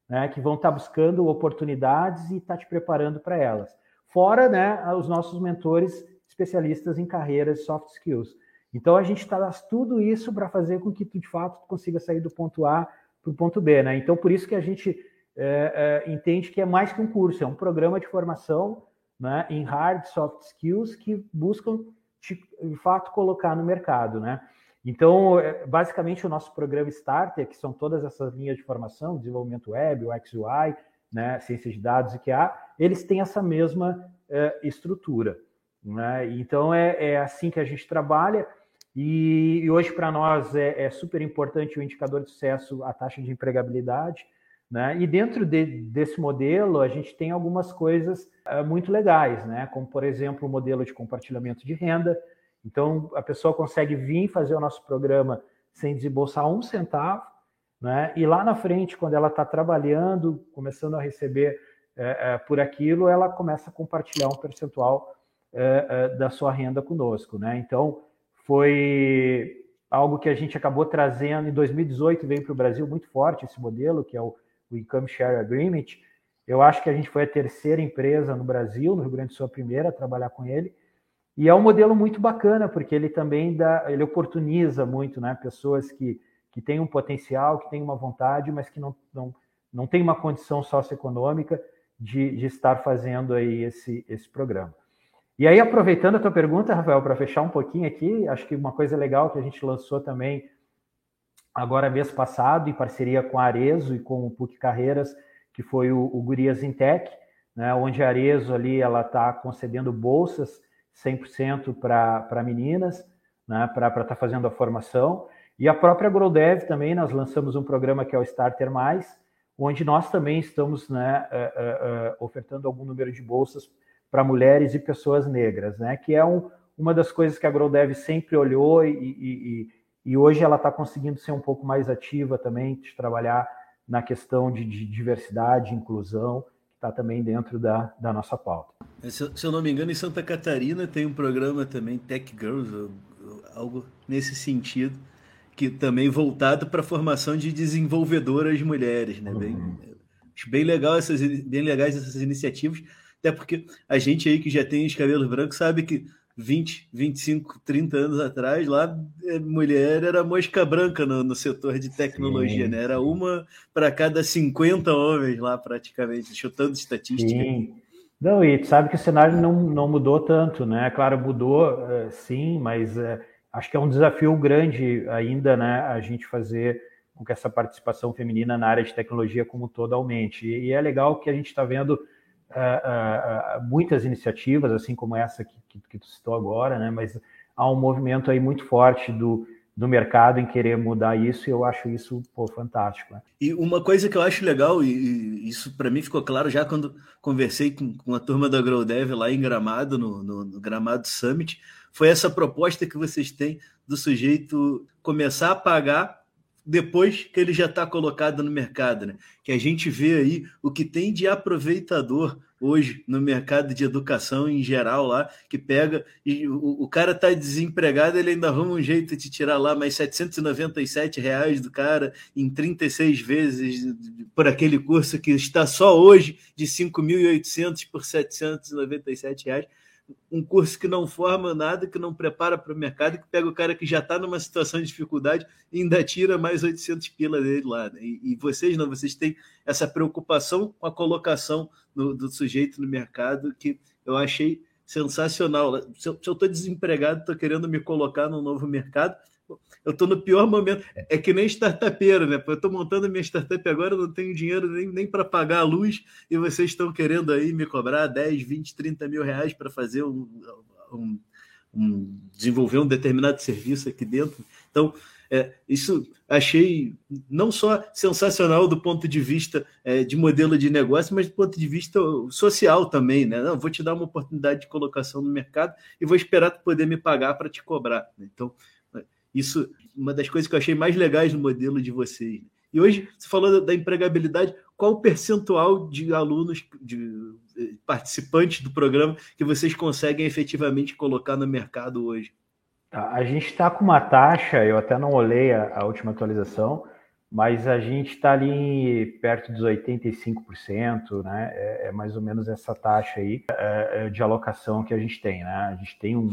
né, que vão estar buscando oportunidades e estar tá te preparando para elas. Fora, né, os nossos mentores especialistas em carreiras soft skills. Então, a gente traz tudo isso para fazer com que tu, de fato, consiga sair do ponto A para o ponto B. Né? Então, por isso que a gente é, é, entende que é mais que um curso, é um programa de formação né, em hard soft skills que buscam, de fato, colocar no mercado. Né? Então, é, basicamente, o nosso programa Starter, que são todas essas linhas de formação, desenvolvimento web, UX UI, né, ciência de dados e QA, eles têm essa mesma é, estrutura. Né? Então, é, é, assim que a gente trabalha. E, e hoje, para nós, é, é, super importante o indicador de sucesso, a taxa de empregabilidade. Né? E dentro de, desse modelo, a gente tem algumas coisas é, muito legais, né? como, por exemplo, o modelo de compartilhamento de renda. Então, a pessoa consegue vir fazer o nosso programa sem desembolsar um centavo, né? e lá na frente, quando ela está trabalhando, começando a receber é, é, por aquilo, ela começa a compartilhar um percentual da sua renda conosco. Né? Então, foi algo que a gente acabou trazendo em 2018, veio para o Brasil muito forte esse modelo, que é o o Income Share Agreement. Eu acho que a gente foi a terceira empresa no Brasil, no Rio Grande do Sul a primeira a trabalhar com ele. E é um modelo muito bacana, porque ele também dá, ele oportuniza muito, né, pessoas que, que têm um potencial, que têm uma vontade, mas que não, não, não têm uma condição socioeconômica de, de estar fazendo aí esse, esse programa. E aí, aproveitando a tua pergunta, Rafael, para fechar um pouquinho aqui, acho que uma coisa legal que a gente lançou também agora mês passado, em parceria com a Arezo e com o PUC Carreiras, que foi o, o Gurias Intec, né, onde a Arezo ali ela está concedendo bolsas 100% para meninas, né, para estar tá fazendo a formação. E a própria GrowDev também, nós lançamos um programa que é o Starter Mais, onde nós também estamos né, uh, uh, ofertando algum número de bolsas para mulheres e pessoas negras, né, que é um, uma das coisas que a GrowDev sempre olhou e, e, e hoje ela está conseguindo ser um pouco mais ativa também, de trabalhar na questão de, de diversidade, inclusão, que está também dentro da, da nossa pauta. É, se, se, eu não me engano, em Santa Catarina tem um programa também, Tech Girls, algo nesse sentido, que também voltado para a formação de desenvolvedoras mulheres, né? Uhum. Bem, acho bem legal essas, bem legais essas iniciativas, até porque a gente aí que já tem os cabelos brancos sabe que 20, 25, 30 anos atrás, lá é, mulher era mosca branca no, no setor de tecnologia, sim, né? Era uma para cada 50 homens lá, praticamente, chutando estatística. Sim. Não, e tu sabe que o cenário não, não mudou tanto, né? Claro, mudou, é, sim, mas é, acho que é um desafio grande ainda, né? A gente fazer com que essa participação feminina na área de tecnologia como toda aumente. E, e é legal que a gente está vendo muitas iniciativas, assim como essa que, que, que, tu citou agora, né? mas há um movimento aí muito forte do, do mercado em querer mudar isso e eu acho isso pô, fantástico. Né? E uma coisa que eu acho legal, e, isso para mim ficou claro já quando conversei com, com a turma da GrowDev lá em Gramado, no, no, no Gramado Summit, foi essa proposta que vocês têm do sujeito começar a pagar depois que ele já está colocado no mercado, né? Que a gente vê aí o que tem de aproveitador hoje no mercado de educação em geral lá, que pega e o, o cara está desempregado, ele ainda arruma um jeito de tirar lá mais 797 reais do cara em 36 vezes por aquele curso que está só hoje de 5.800 por 797 reais um curso que não forma nada, que não prepara para o mercado, que pega o cara que já está numa situação de dificuldade e ainda tira mais 800 pila dele lá. Né? E, e, vocês não, vocês têm essa preocupação com a colocação no, do sujeito no mercado que eu achei sensacional. Se eu estou desempregado, estou querendo me colocar no novo mercado, eu estou no pior momento. É que nem startupeiro, né? Eu estou montando minha startup agora, não tenho dinheiro nem, nem para pagar a luz e vocês estão querendo aí me cobrar 10, 20, 30 mil reais para fazer um, um, um, desenvolver um determinado serviço aqui dentro. Então, é, isso achei não só sensacional do ponto de vista é, de modelo de negócio, mas do ponto de vista social também, né? Não, vou te dar uma oportunidade de colocação no mercado e vou esperar tu poder me pagar para te cobrar. Né? Então, isso, uma das coisas que eu achei mais legais no modelo de vocês. E hoje, você falou da empregabilidade, qual o percentual de alunos, de eh, participantes do programa que vocês conseguem efetivamente colocar no mercado hoje? A gente está com uma taxa, eu até não olhei a, a última atualização, mas a gente está ali perto dos 85%, né? É, é, mais ou menos essa taxa aí é, é, de alocação que a gente tem, né? A gente tem um,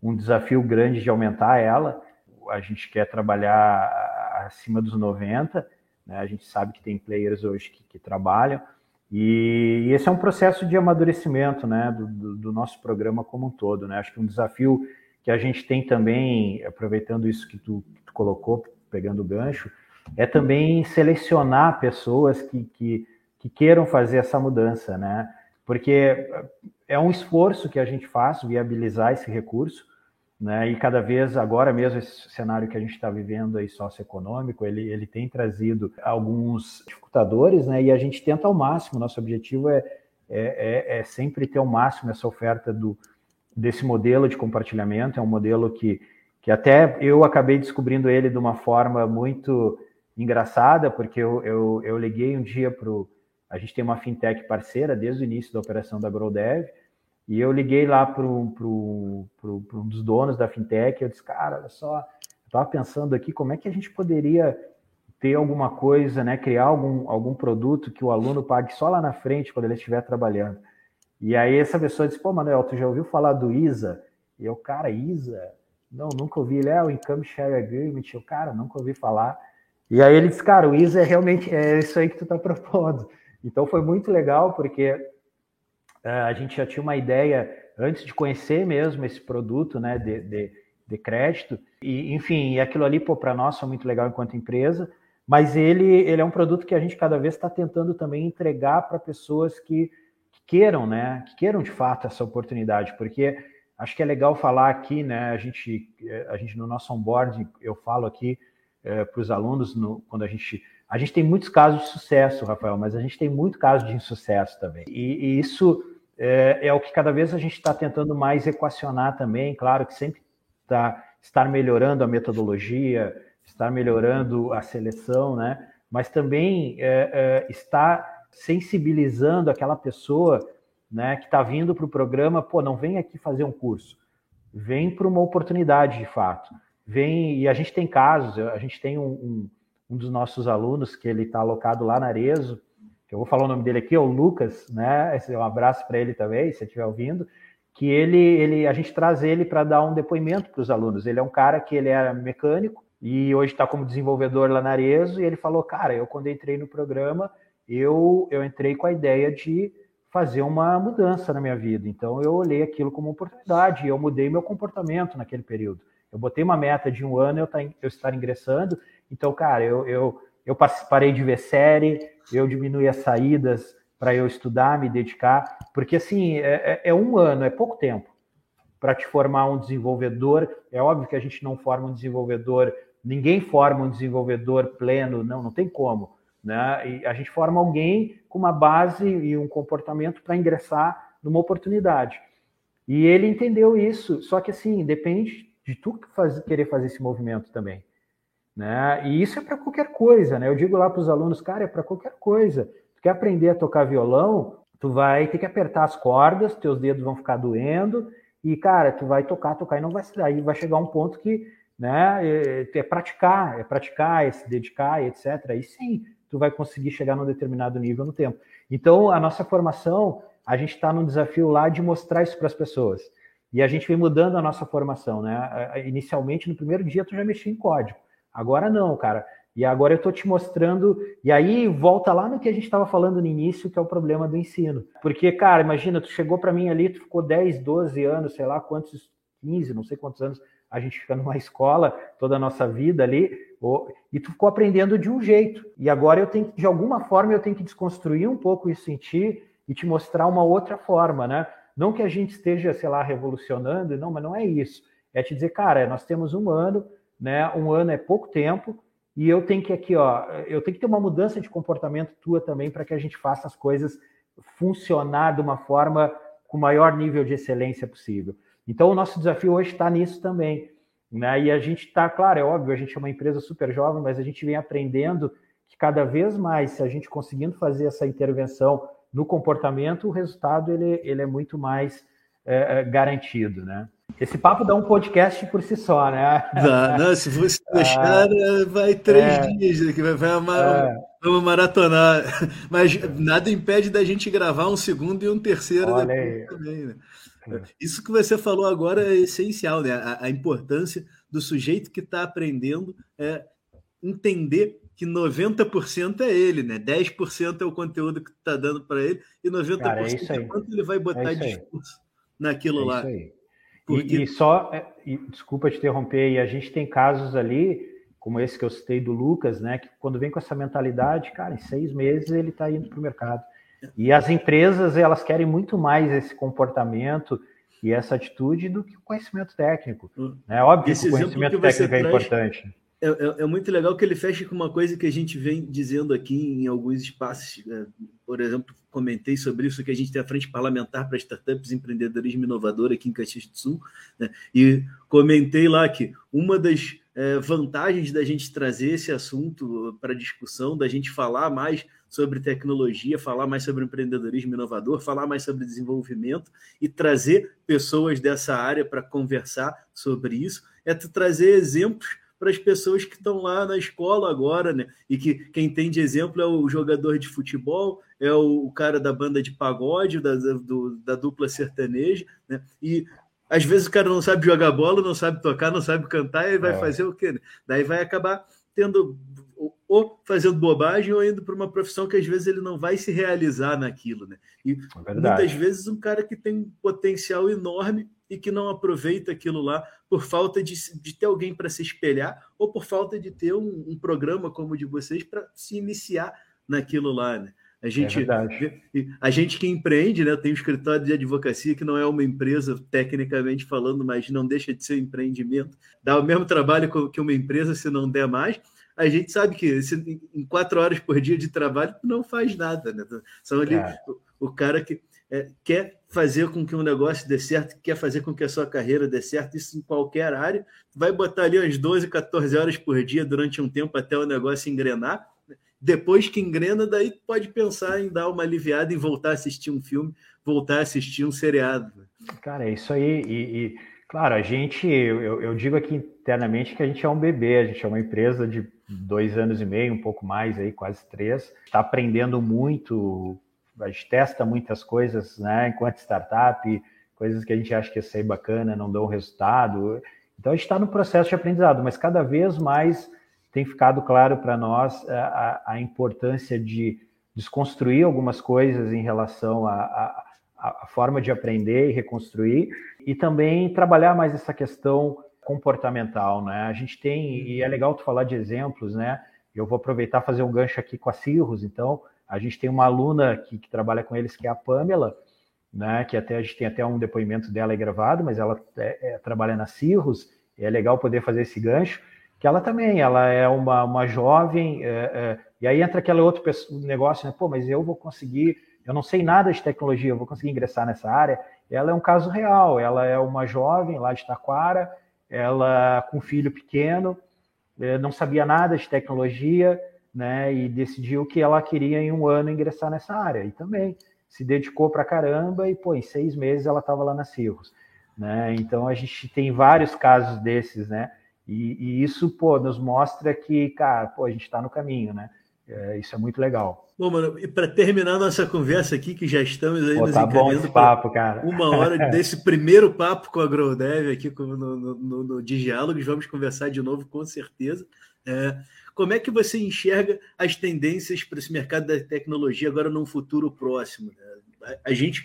um desafio grande de aumentar ela, a gente quer trabalhar acima dos 90, né? a gente sabe que tem players hoje que, que trabalham, e, esse é um processo de amadurecimento né? Do, do, do, nosso programa como um todo. Né? Acho que um desafio que a gente tem também, aproveitando isso que tu, que tu colocou, pegando o gancho, é também selecionar pessoas que, que, que queiram fazer essa mudança, né? Porque é um esforço que a gente faz viabilizar esse recurso, né? E cada vez agora mesmo esse cenário que a gente está vivendo aí socioeconômico, ele, ele tem trazido alguns dificultadores, né? E a gente tenta ao máximo. Nosso objetivo é, é, é, é sempre ter ao máximo essa oferta do, desse modelo de compartilhamento. É um modelo que, que até eu acabei descobrindo ele de uma forma muito engraçada, porque eu, eu, eu liguei um dia para a gente tem uma fintech parceira desde o início da operação da GrowDev, e eu liguei lá para um dos donos da fintech, eu disse, cara, olha só, eu estava pensando aqui como é que a gente poderia ter alguma coisa, né, criar algum, algum produto que o aluno pague só lá na frente quando ele estiver trabalhando. E aí essa pessoa disse, pô, Manuel, tu já ouviu falar do ISA? E eu, cara, ISA? Não, nunca ouvi. Ele é o Income Share Agreement. Eu, cara, nunca ouvi falar. E aí ele disse, cara, o ISA é realmente é isso aí que tu está propondo. Então foi muito legal, porque a gente já tinha uma ideia antes de conhecer mesmo esse produto né, de, de, de crédito. E, enfim, aquilo ali, para nós, foi muito legal enquanto empresa, mas ele, ele é um produto que a gente cada vez está tentando também entregar para pessoas que, que, queiram, né? Que queiram de fato essa oportunidade, porque acho que é legal falar aqui, né? A gente, a gente no nosso onboard, eu falo aqui é, para os alunos, no, quando a gente a gente tem muitos casos de sucesso, Rafael, mas a gente tem muito caso de insucesso também. E, e isso é, é, o que cada vez a gente está tentando mais equacionar também. Claro que sempre está estar melhorando a metodologia, estar melhorando a seleção, né? Mas também é, é, está sensibilizando aquela pessoa, né, que está vindo para o programa, pô, não vem aqui fazer um curso, vem para uma oportunidade de fato. Vem e a gente tem casos, a gente tem um, um um dos nossos alunos, que ele está alocado lá na Arezo, que eu vou falar o nome dele aqui, é o Lucas, né? Esse, um abraço para ele também, se estiver ouvindo, que ele, ele, a gente traz ele para dar um depoimento para os alunos. Ele é um cara que ele era mecânico e hoje está como desenvolvedor lá na Arezo, e ele falou, cara, eu quando entrei no programa, eu, eu entrei com a ideia de fazer uma mudança na minha vida. Então eu olhei aquilo como oportunidade e eu mudei meu comportamento naquele período. Eu botei uma meta de um ano eu, tá, eu estar ingressando então, cara, eu, eu, eu parei de ver série, eu diminui as saídas para eu estudar, me dedicar, porque assim, é, é, é um ano, é pouco tempo para te formar um desenvolvedor. É óbvio que a gente não forma um desenvolvedor, ninguém forma um desenvolvedor pleno, não, não tem como. Né? E a gente forma alguém com uma base e um comportamento para ingressar numa oportunidade. E ele entendeu isso, só que assim, depende de tu querer fazer esse movimento também. Né? E isso é para qualquer coisa, né? Eu digo lá para os alunos, cara, é para qualquer coisa. Tu quer aprender a tocar violão, tu vai ter que apertar as cordas, teus dedos vão ficar doendo, e, cara, tu vai tocar, tocar e não vai se dar. vai chegar um ponto que, né, é, é praticar, é praticar, é se dedicar, etc. Aí sim, tu vai conseguir chegar num determinado nível no tempo. Então, a nossa formação, a gente está num desafio lá de mostrar isso para as pessoas. E a gente vem mudando a nossa formação, né? Inicialmente, no primeiro dia, tu já mexia em código. Agora não, cara. E agora eu estou te mostrando. E aí volta lá no que a gente estava falando no início, que é o problema do ensino. Porque, cara, imagina, tu chegou para mim ali, tu ficou 10, 12 anos, sei lá quantos, 15, não sei quantos anos a gente fica numa escola toda a nossa vida ali, e tu ficou aprendendo de um jeito. E agora eu tenho, de alguma forma, eu tenho que desconstruir um pouco isso em ti e te mostrar uma outra forma, né? Não que a gente esteja, sei lá, revolucionando, não, mas não é isso. É te dizer, cara, nós temos um ano, né? Um ano é pouco tempo e eu tenho que aqui, ó, eu tenho que ter uma mudança de comportamento tua também para que a gente faça as coisas funcionar de uma forma com o maior nível de excelência possível. Então, o nosso desafio hoje está nisso também. Né? E a gente está, claro, é óbvio, a gente é uma empresa super jovem, mas a gente vem aprendendo que cada vez mais, se a gente conseguindo fazer essa intervenção no comportamento, o resultado ele, ele é muito mais é, garantido. Né? Esse papo dá um podcast por si só, né? Dá, não, se você deixar, ah, vai três é, dias aqui, vai, vai uma, é. maratonar. Mas nada impede da gente gravar um segundo e um terceiro também, né? É. Isso que você falou agora é essencial, né? A, a importância do sujeito que está aprendendo é entender que 90% é ele, né? 10% é o conteúdo que está dando para ele e 90% Cara, é, é quanto ele vai botar é de discurso naquilo é lá. Isso aí. Porque... E, e, só, é, e, desculpa te interromper, e a gente tem casos ali, como esse que eu citei do Lucas, né, que quando vem com essa mentalidade, cara, em seis meses ele está indo para o mercado. E as empresas, elas querem muito mais esse comportamento e essa atitude do que o conhecimento técnico. É né? óbvio esse que o conhecimento que técnico é importante. É, é, é, muito legal que ele feche com uma coisa que a gente vem dizendo aqui em alguns espaços. Né? Por exemplo, comentei sobre isso que a gente tem a frente parlamentar para startups, empreendedorismo inovador aqui em Caxias do Sul, né? e comentei lá que uma das é, vantagens da gente trazer esse assunto para discussão, da gente falar mais sobre tecnologia, falar mais sobre empreendedorismo inovador, falar mais sobre desenvolvimento e trazer pessoas dessa área para conversar sobre isso, é trazer exemplos para as pessoas que estão lá na escola agora, né? E que quem tem de exemplo é o jogador de futebol, é o, cara da banda de pagode, da, do, da dupla sertaneja, né? E às vezes o cara não sabe jogar bola, não sabe tocar, não sabe cantar, e vai é. fazer o quê? Né? Daí vai acabar tendo ou fazendo bobagem ou indo para uma profissão que às vezes ele não vai se realizar naquilo, né? E é muitas vezes um cara que tem um potencial enorme e que não aproveita aquilo lá por falta de, de ter alguém para se espelhar ou por falta de ter um, um programa como o de vocês para se iniciar naquilo lá, né? A gente, é a gente que empreende, né? Tem um escritório de advocacia que não é uma empresa, tecnicamente falando, mas não deixa de ser um empreendimento. Dá o mesmo trabalho que uma empresa, se não der mais. A gente sabe que se, em quatro horas por dia de trabalho não faz nada, né? São ali é. o, o, cara que é, quer fazer com que um negócio dê certo, quer fazer com que a sua carreira dê certo, isso em qualquer área. Vai botar ali umas 12, 14 horas por dia durante um tempo até o negócio engrenar depois que engrena, daí pode pensar em dar uma aliviada e voltar a assistir um filme, voltar a assistir um seriado. Cara, é isso aí. E, e claro, a gente, eu, eu, digo aqui internamente que a gente é um bebê, a gente é uma empresa de dois anos e meio, um pouco mais aí, quase três. Está aprendendo muito, a gente testa muitas coisas, né, enquanto startup, coisas que a gente acha que ia ser bacana, não dão resultado. Então a gente está no processo de aprendizado, mas cada vez mais tem ficado claro para nós é, a, a, importância de desconstruir algumas coisas em relação à forma de aprender e reconstruir, e também trabalhar mais essa questão comportamental, né? A gente tem, e é legal tu falar de exemplos, né? Eu vou aproveitar fazer um gancho aqui com a Cirrus, então, a gente tem uma aluna que, que trabalha com eles, que é a Pamela, né? Que até a gente tem até um depoimento dela gravado, mas ela é, é, trabalha na Cirrus, e é legal poder fazer esse gancho que ela também, ela é uma, uma jovem, é, é, e aí entra aquele outro negócio, né? Pô, mas eu vou conseguir, eu não sei nada de tecnologia, eu vou conseguir ingressar nessa área. Ela é um caso real, ela é uma jovem lá de Taquara, ela com um filho pequeno, é, não sabia nada de tecnologia, né? E decidiu que ela queria em um ano ingressar nessa área, e também se dedicou para caramba, e pô, em seis meses ela estava lá na Cirrus. Né? Então a gente tem vários casos desses, né? E, e, isso, pô, nos mostra que, cara, pô, a gente está no caminho, né? É, isso é muito legal. Bom, mano, e para terminar nossa conversa aqui, que já estamos aí pô, nos tá bom esse papo, cara. Uma hora desse primeiro papo com a GrowDev aqui no, no, no, no Diálogos, vamos conversar de novo, com certeza. É, como é que você enxerga as tendências para esse mercado da tecnologia agora num futuro próximo? Né? A, a gente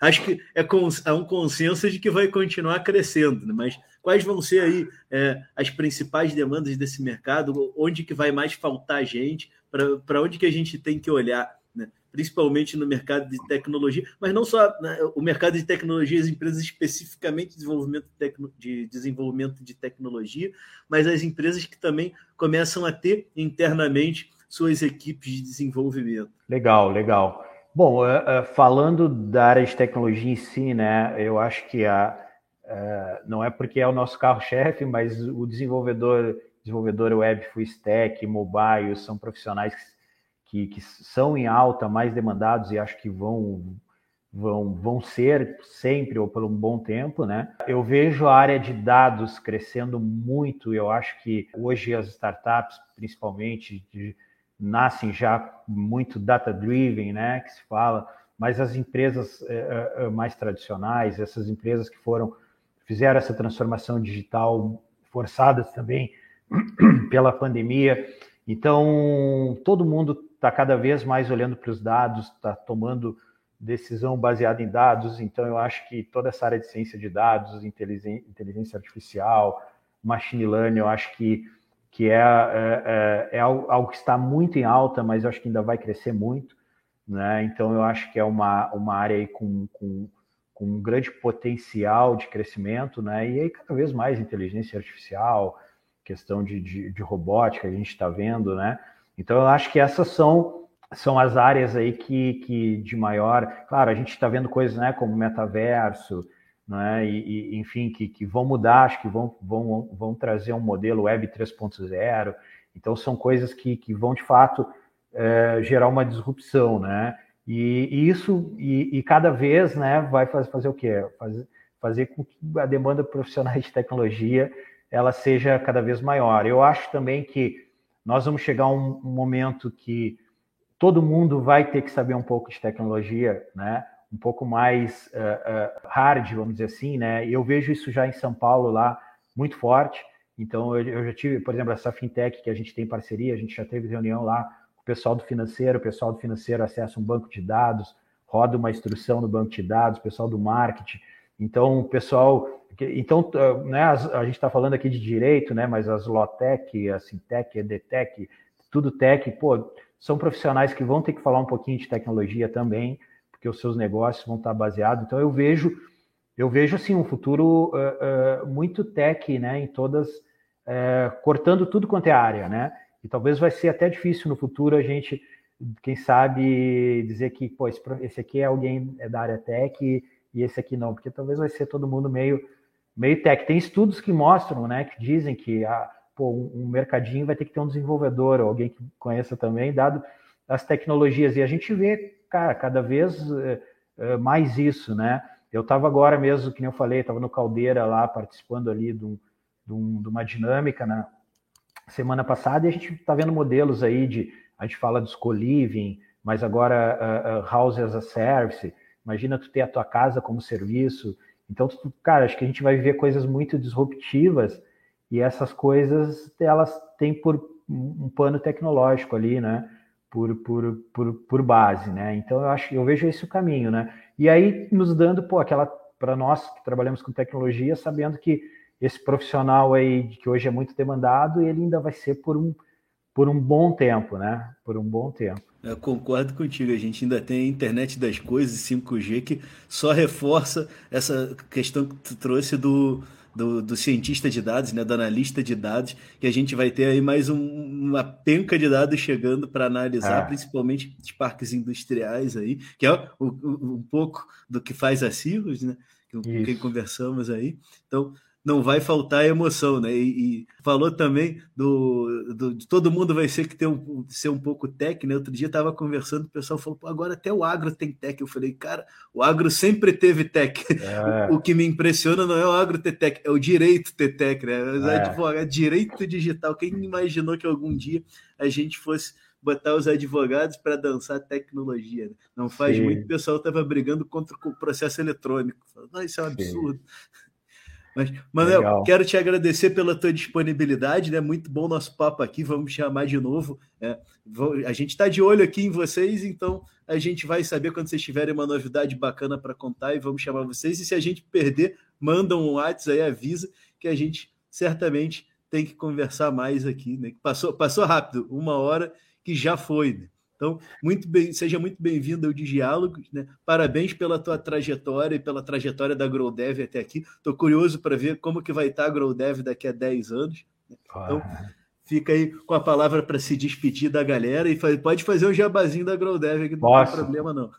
acho que é, é, um consenso de que vai continuar crescendo, né? mas quais vão ser aí é, as principais demandas desse mercado? Onde que vai mais faltar gente? Para onde que a gente tem que olhar? Principalmente no mercado de tecnologia, mas não só né, o mercado de tecnologia, as empresas especificamente de desenvolvimento, de desenvolvimento de tecnologia, mas as empresas que também começam a ter internamente suas equipes de desenvolvimento. Legal, legal. Bom, uh, uh, falando da área de tecnologia em si, né, eu acho que a, uh, não é porque é o nosso carro-chefe, mas o desenvolvedor, desenvolvedor web full stack, mobile, são profissionais que, que são em alta, mais demandados e acho que vão, vão, vão ser sempre ou por um bom tempo, né? Eu vejo a área de dados crescendo muito, eu acho que hoje as startups, principalmente de nascem já muito data-driven, né, que se fala, mas as empresas é, mais tradicionais, essas empresas que foram fizeram essa transformação digital forçadas também pela pandemia, então todo mundo está cada vez mais olhando para os dados, está tomando decisão baseada em dados. Então, eu acho que toda essa área de ciência de dados, inteligência artificial, machine learning, eu acho que, que é, é, é, é algo que está muito em alta, mas eu acho que ainda vai crescer muito. Né? Então, eu acho que é uma, uma área com, com, com um grande potencial de crescimento, né? e aí cada vez mais inteligência artificial, questão de, de, de robótica, a gente está vendo, né? Então, eu acho que essas são são as áreas aí que, que de maior. Claro, a gente está vendo coisas né, como metaverso, né, e, e, enfim, que, que vão mudar, acho que vão, vão, vão trazer um modelo Web 3.0. Então, são coisas que, que vão, de fato, é, gerar uma disrupção, né? E, e isso, e, e, cada vez, né, vai fazer, fazer o quê? Fazer, fazer com que a demanda profissionais de tecnologia ela seja cada vez maior. Eu acho também que nós vamos chegar a um, momento que todo mundo vai ter que saber um pouco de tecnologia, né? Um pouco mais uh, uh, hard, vamos dizer assim, né? Eu vejo isso já em São Paulo lá muito forte. Então eu, eu, já tive, por exemplo, essa fintech que a gente tem parceria, a gente já teve reunião lá com o pessoal do financeiro, o pessoal do financeiro acessa um banco de dados, roda uma instrução no banco de dados, o pessoal do marketing. Então o pessoal, então né, a gente está falando aqui de direito, né? Mas as Lotec, a Sintec, a EDTech, tudo tech, pô, são profissionais que vão ter que falar um pouquinho de tecnologia também, porque os seus negócios vão estar baseados. Então eu vejo, eu vejo assim um futuro uh, uh, muito tech, né, em todas, uh, cortando tudo quanto é área, né? E talvez vai ser até difícil no futuro a gente, quem sabe, dizer que, pô, esse, esse aqui é alguém é da área tech e, esse aqui não, porque talvez vai ser todo mundo meio meio tech. Tem estudos que mostram, né, que dizem que a pô, um mercadinho vai ter que ter um desenvolvedor, ou alguém que conheça também, dado as tecnologias. E a gente vê, cara, cada vez uh, mais isso, né? Eu estava agora mesmo, que nem eu falei, estava no Caldeira lá, participando ali de, um, de, um, de uma dinâmica na semana passada, e a gente está vendo modelos aí de, a gente fala dos co-living, mas agora uh, uh, house as a service, imagina tu ter a tua casa como serviço, então, tu, cara, acho que a gente vai viver coisas muito disruptivas e essas coisas, elas têm por um pano tecnológico ali, né? Por, por, por, por base, né? Então eu acho, eu vejo esse o caminho, né? E aí nos dando, pô, aquela para nós que trabalhamos com tecnologia, sabendo que esse profissional aí que hoje é muito demandado, ele ainda vai ser por um por um bom tempo, né? Por um bom tempo. Eu concordo contigo, a gente ainda tem a internet das coisas, 5G, que só reforça essa questão que tu trouxe do, do, do, cientista de dados, né, do analista de dados, que a gente vai ter aí mais um, uma penca de dados chegando para analisar, é. principalmente os parques industriais aí, que é o, o, um pouco do que faz a Silos, né, com quem conversamos aí. Então, não vai faltar emoção, né? E, e falou também do, do, de todo mundo vai ser que ter um, ser um pouco tech, né? Outro dia estava conversando, o pessoal falou, agora até o agro tem tech. Eu falei, cara, o agro sempre teve tech. É. O, o, que me impressiona não é o agro ter tech, é o direito ter tech, né? É. é direito digital. Quem imaginou que algum dia a gente fosse botar os advogados para dançar tecnologia. Né? Não faz Sim. muito, o pessoal estava brigando contra o processo eletrônico. Não, isso é um absurdo. Sim. Mas, Manuel, Legal. quero te agradecer pela tua disponibilidade, né? Muito bom nosso papo aqui, vamos chamar de novo. É, a gente está de olho aqui em vocês, então a gente vai saber quando vocês tiverem uma novidade bacana para contar e vamos chamar vocês. E se a gente perder, manda um WhatsApp aí, avisa que a gente certamente tem que conversar mais aqui, né? Passou, passou rápido, uma hora que já foi, né? Então, muito bem, seja muito bem-vindo ao Diálogos, né? Parabéns pela tua trajetória e pela trajetória da GrowDev até aqui. Estou curioso para ver como que vai estar a GrowDev daqui a 10 anos. Né? Então, fica aí com a palavra para se despedir da galera e pode fazer um jabazinho da GrowDev, que não tem problema não.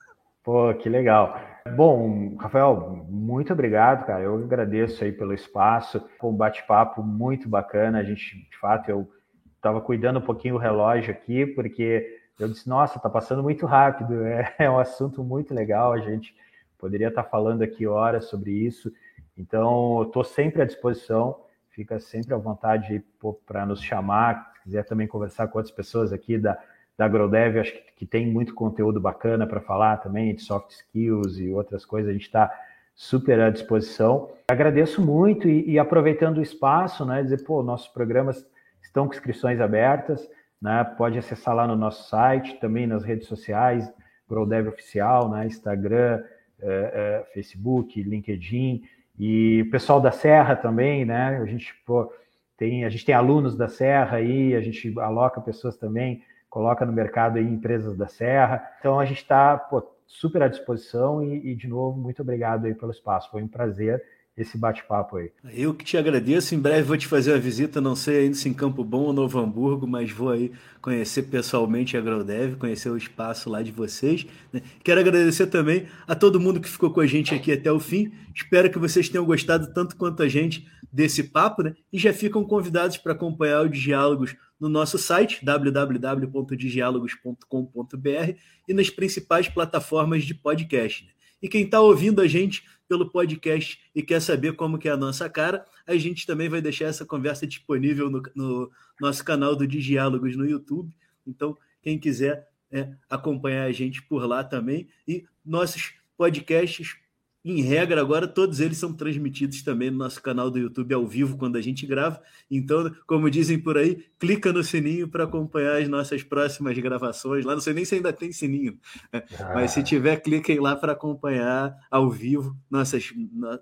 Pô, que legal. Bom, Rafael, muito obrigado, cara. Eu agradeço aí pelo espaço, um bate-papo muito bacana. A gente, de fato, eu estava cuidando um pouquinho o relógio aqui, porque eu disse, nossa, está passando muito rápido, é, é, um assunto muito legal, a gente poderia estar tá falando aqui horas sobre isso, então estou sempre à disposição, fica sempre à vontade para nos chamar, se quiser também conversar com outras pessoas aqui da, da AgroDev, acho que, que tem muito conteúdo bacana para falar também, de soft skills e outras coisas, a gente está super à disposição. Agradeço muito e, e aproveitando o espaço, né, dizer, pô, nossos programas estão com inscrições abertas, né? Pode acessar lá no nosso site, também nas redes sociais. GrowDev Oficial, né? Instagram, é, é, Facebook, LinkedIn, e o pessoal da Serra também, né? A gente, pô, tem, a gente tem alunos da Serra aí, a gente aloca pessoas também, coloca no mercado aí empresas da Serra. Então a gente está super à disposição e, e, de novo, muito obrigado aí pelo espaço. Foi um prazer esse bate-papo aí. Eu que te agradeço. Em breve vou te fazer uma visita, não sei ainda se em Campo Bom ou Novo Hamburgo, mas vou aí conhecer pessoalmente a AgroDev, conhecer o espaço lá de vocês. Né? Quero agradecer também a todo mundo que ficou com a gente aqui até o fim. Espero que vocês tenham gostado tanto quanto a gente desse papo, né? E já ficam convidados para acompanhar os diálogos no nosso site www.diálogos.com.br e nas principais plataformas de podcast. Né? E quem está ouvindo a gente pelo podcast e quer saber como que é a nossa cara, a gente também vai deixar essa conversa disponível no, no nosso canal do Diálogos no YouTube. Então, quem quiser é, acompanhar a gente por lá também. E nossos podcasts em regra, agora todos eles são transmitidos também no nosso canal do YouTube ao vivo quando a gente grava. Então, como dizem por aí, clica no sininho para acompanhar as nossas próximas gravações. Lá não sei nem se ainda tem sininho, né? ah. mas se tiver, cliquem lá para acompanhar ao vivo nossas,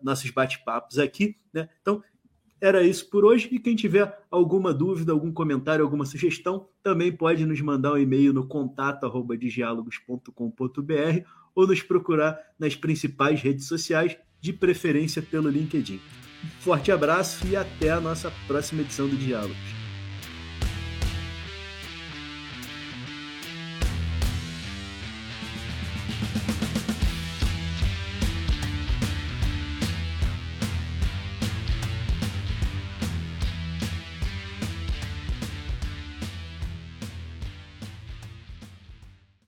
nossos bate-papos aqui. Né? Então, era isso por hoje. E quem tiver alguma dúvida, algum comentário, alguma sugestão, também pode nos mandar um e-mail no contato@diálogos.com.br ou nos procurar nas principais redes sociais, de preferência pelo LinkedIn. Um forte abraço e até a nossa próxima edição do Diálogos.